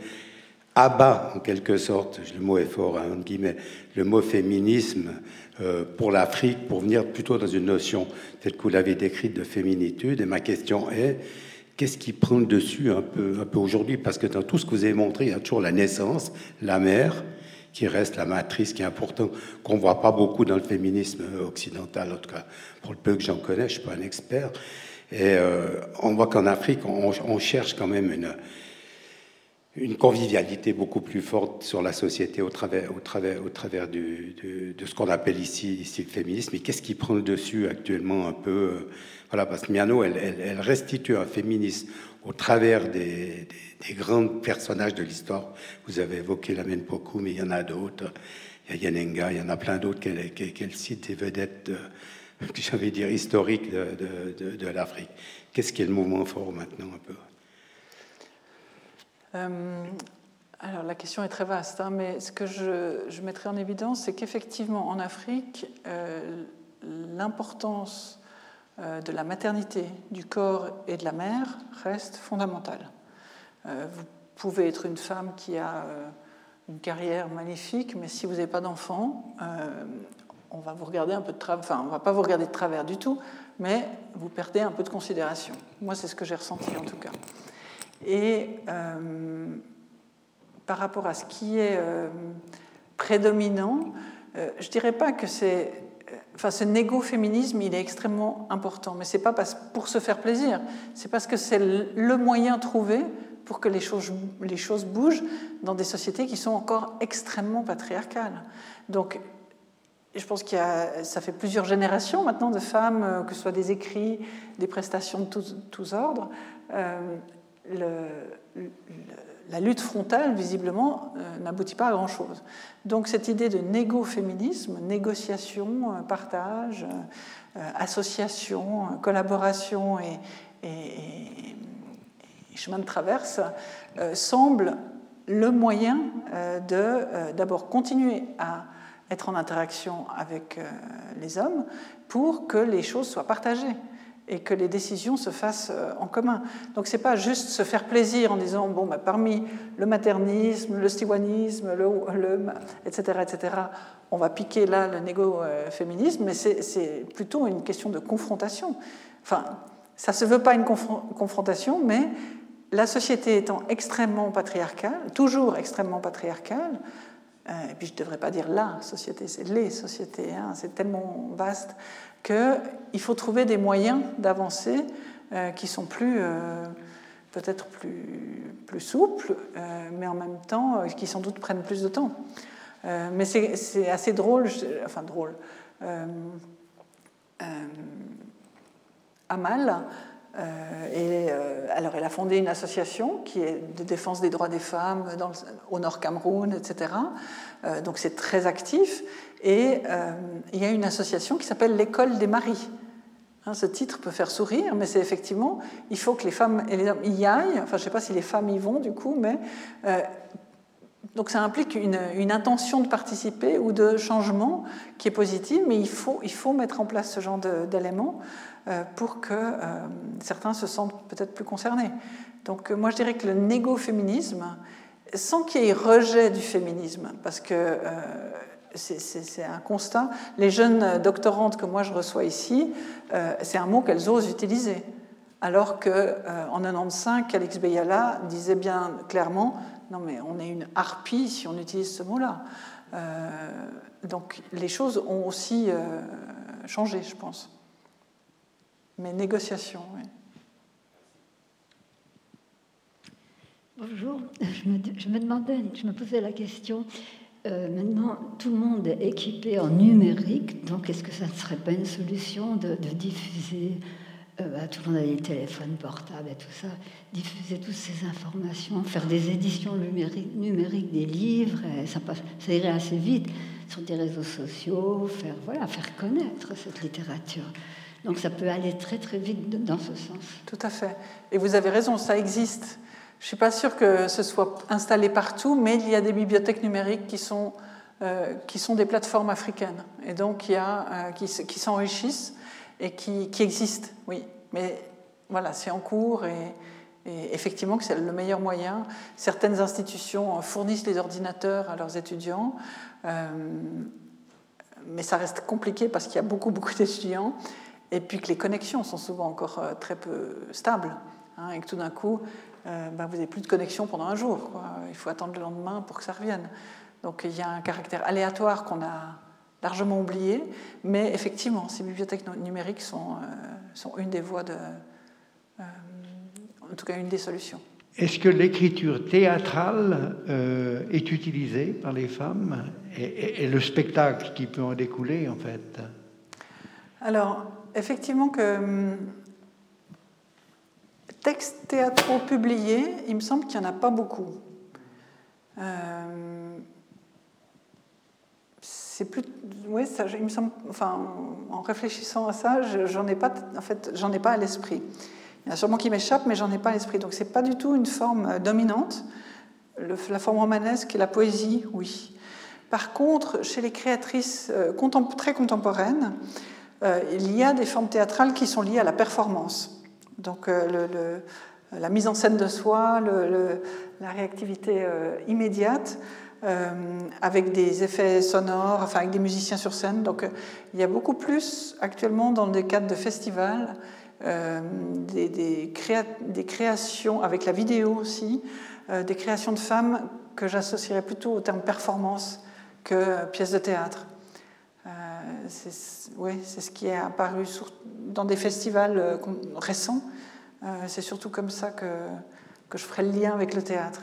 abat en quelque sorte, le mot est fort, hein, guillemets, le mot féminisme euh, pour l'Afrique, pour venir plutôt dans une notion telle que vous l'avez décrite de féminitude. Et ma question est, qu'est-ce qui prend le dessus un peu, un peu aujourd'hui? Parce que dans tout ce que vous avez montré, il y a toujours la naissance, la mère, qui reste la matrice qui est importante, qu'on ne voit pas beaucoup dans le féminisme occidental, en tout cas pour le peu que j'en connais, je ne suis pas un expert. Et euh, on voit qu'en Afrique, on, cherche quand même une, une convivialité beaucoup plus forte sur la société au travers, au travers, au travers du, de ce qu'on appelle ici, ici le féminisme. Et qu'est-ce qui prend le dessus actuellement un peu euh, Voilà, parce que Miano, elle, elle, restitue un féminisme au travers des, des, grands personnages de l'histoire. Vous avez évoqué la Poku, mais il y en a d'autres. Il y a Yanenga, il y en a plein d'autres qu'elle cite, des vedettes j'avais dire, historique de, l'Afrique. Qu'est-ce qui est le mouvement fort maintenant un peu? Alors la question est très vaste, hein, mais ce que je, je mettrai en évidence, c'est qu'effectivement en Afrique, l'importance de la maternité, du corps et de la mère reste fondamentale. vous pouvez être une femme qui a une carrière magnifique, mais si vous n'avez pas d'enfant, on va vous regarder un peu de travers, enfin, on va pas vous regarder de travers du tout, mais vous perdez un peu de considération. Moi, c'est ce que j'ai ressenti en tout cas. Et euh, par rapport à ce qui est euh, prédominant, euh, je dirais pas que c'est. Enfin, ce négo-féminisme, il est extrêmement important, mais c'est pas pour se faire plaisir, c'est parce que c'est le moyen trouvé pour que les choses, les choses bougent dans des sociétés qui sont encore extrêmement patriarcales. Donc, je pense que ça fait plusieurs générations maintenant de femmes, euh, que ce soit des écrits, des prestations de tous, ordres. Euh, la lutte frontale, visiblement, euh, n'aboutit pas à grand-chose. Donc cette idée de négo-féminisme, négociation, partage, association, collaboration et, et, chemin de traverse, semble le moyen de d'abord continuer à être en interaction avec euh, les hommes pour que les choses soient partagées et que les décisions se fassent euh, en commun. Donc c'est pas juste se faire plaisir en disant bon bah, parmi le maternisme, le stiwanisme, le, etc etc. On va piquer là le négo-féminisme, mais c'est plutôt une question de confrontation. Enfin, ça se veut pas une confrontation, mais la société étant extrêmement patriarcale, toujours extrêmement patriarcale, et puis je ne devrais pas dire la société, c'est les sociétés, hein, c'est tellement vaste qu'il faut trouver des moyens d'avancer euh, qui sont plus, euh, peut-être plus, plus souples, mais en même temps qui sans doute prennent plus de temps. mais c'est assez drôle, enfin drôle. Amal, et, alors elle a fondé une association qui est de défense des droits des femmes dans au Nord Cameroun, etc. Euh, donc c'est très actif. Et euh, il y a une association qui s'appelle l'École des maris. Hein, ce titre peut faire sourire, mais c'est effectivement, il faut que les femmes et les hommes y aillent. Enfin, je ne sais pas si les femmes y vont du coup, mais euh, donc ça implique une, intention de participer ou de changement qui est positive, mais il faut mettre en place ce genre d'éléments pour que certains se sentent peut-être plus concernés. Donc moi je dirais que le négo-féminisme, sans qu'il y ait rejet du féminisme, parce que euh, c'est un constat. Les jeunes doctorantes que moi je reçois ici, euh, c'est un mot qu'elles osent utiliser. Alors qu'en euh, en 95, Alex Beyala disait bien clairement Non, mais on est une harpie si on utilise ce mot-là. donc les choses ont aussi changé, je pense. Mais négociation. Bonjour, je me, demandais, je me posais la question, euh, maintenant tout le monde est équipé en numérique, donc est-ce que ça ne serait pas une solution de, diffuser, euh, bah, tout le monde a des téléphones portables et tout ça, diffuser toutes ces informations, faire des éditions numériques, numériques des livres, ça, ça irait assez vite sur des réseaux sociaux, faire, voilà, faire connaître cette littérature. Donc ça peut aller très très vite dans ce sens. Tout à fait. Et vous avez raison, ça existe. Je ne suis pas sûre que ce soit installé partout, mais il y a des bibliothèques numériques qui sont, euh, qui sont des plateformes africaines, et donc il y a, euh, qui, s'enrichissent et qui, qui, existent, oui. Mais voilà, c'est en cours et, effectivement que c'est le meilleur moyen. Certaines institutions fournissent les ordinateurs à leurs étudiants, euh, mais ça reste compliqué parce qu'il y a beaucoup, beaucoup d'étudiants, et puis que les connexions sont souvent encore très peu stables, hein, et que tout d'un coup, euh, ben, vous n'avez plus de connexion pendant un jour. Il faut attendre le lendemain pour que ça revienne. Donc il y a un caractère aléatoire qu'on a largement oublié, mais effectivement, ces bibliothèques numériques sont, euh, sont une des voies de... Euh, en tout cas, une des solutions. Est-ce que l'écriture théâtrale est utilisée par les femmes et, et, le spectacle qui peut en découler, en fait? Alors, effectivement que hum, Textes théâtraux publiés, il me semble qu'il n'y en a pas beaucoup. Euh, plus, oui, ça, enfin, en réfléchissant à ça, j'en ai pas, en fait, j'en ai pas à l'esprit. Il y en a sûrement qui m'échappent, mais j'en ai pas à l'esprit. Donc c'est pas du tout une forme dominante. la forme romanesque et la poésie, oui. Par contre, chez les créatrices très contemporaines, il y a des formes théâtrales qui sont liées à la performance. Donc le, la mise en scène de soi, la réactivité euh, immédiate, euh, avec des effets sonores, enfin avec des musiciens sur scène. Donc il y a beaucoup plus actuellement dans le cadre de festivals, euh, des, créations avec la vidéo aussi, des créations de femmes que j'associerais plutôt au terme performance que pièce de théâtre. C'est ce qui est apparu dans des festivals récents. Euh, c'est surtout comme ça que je ferai le lien avec le théâtre.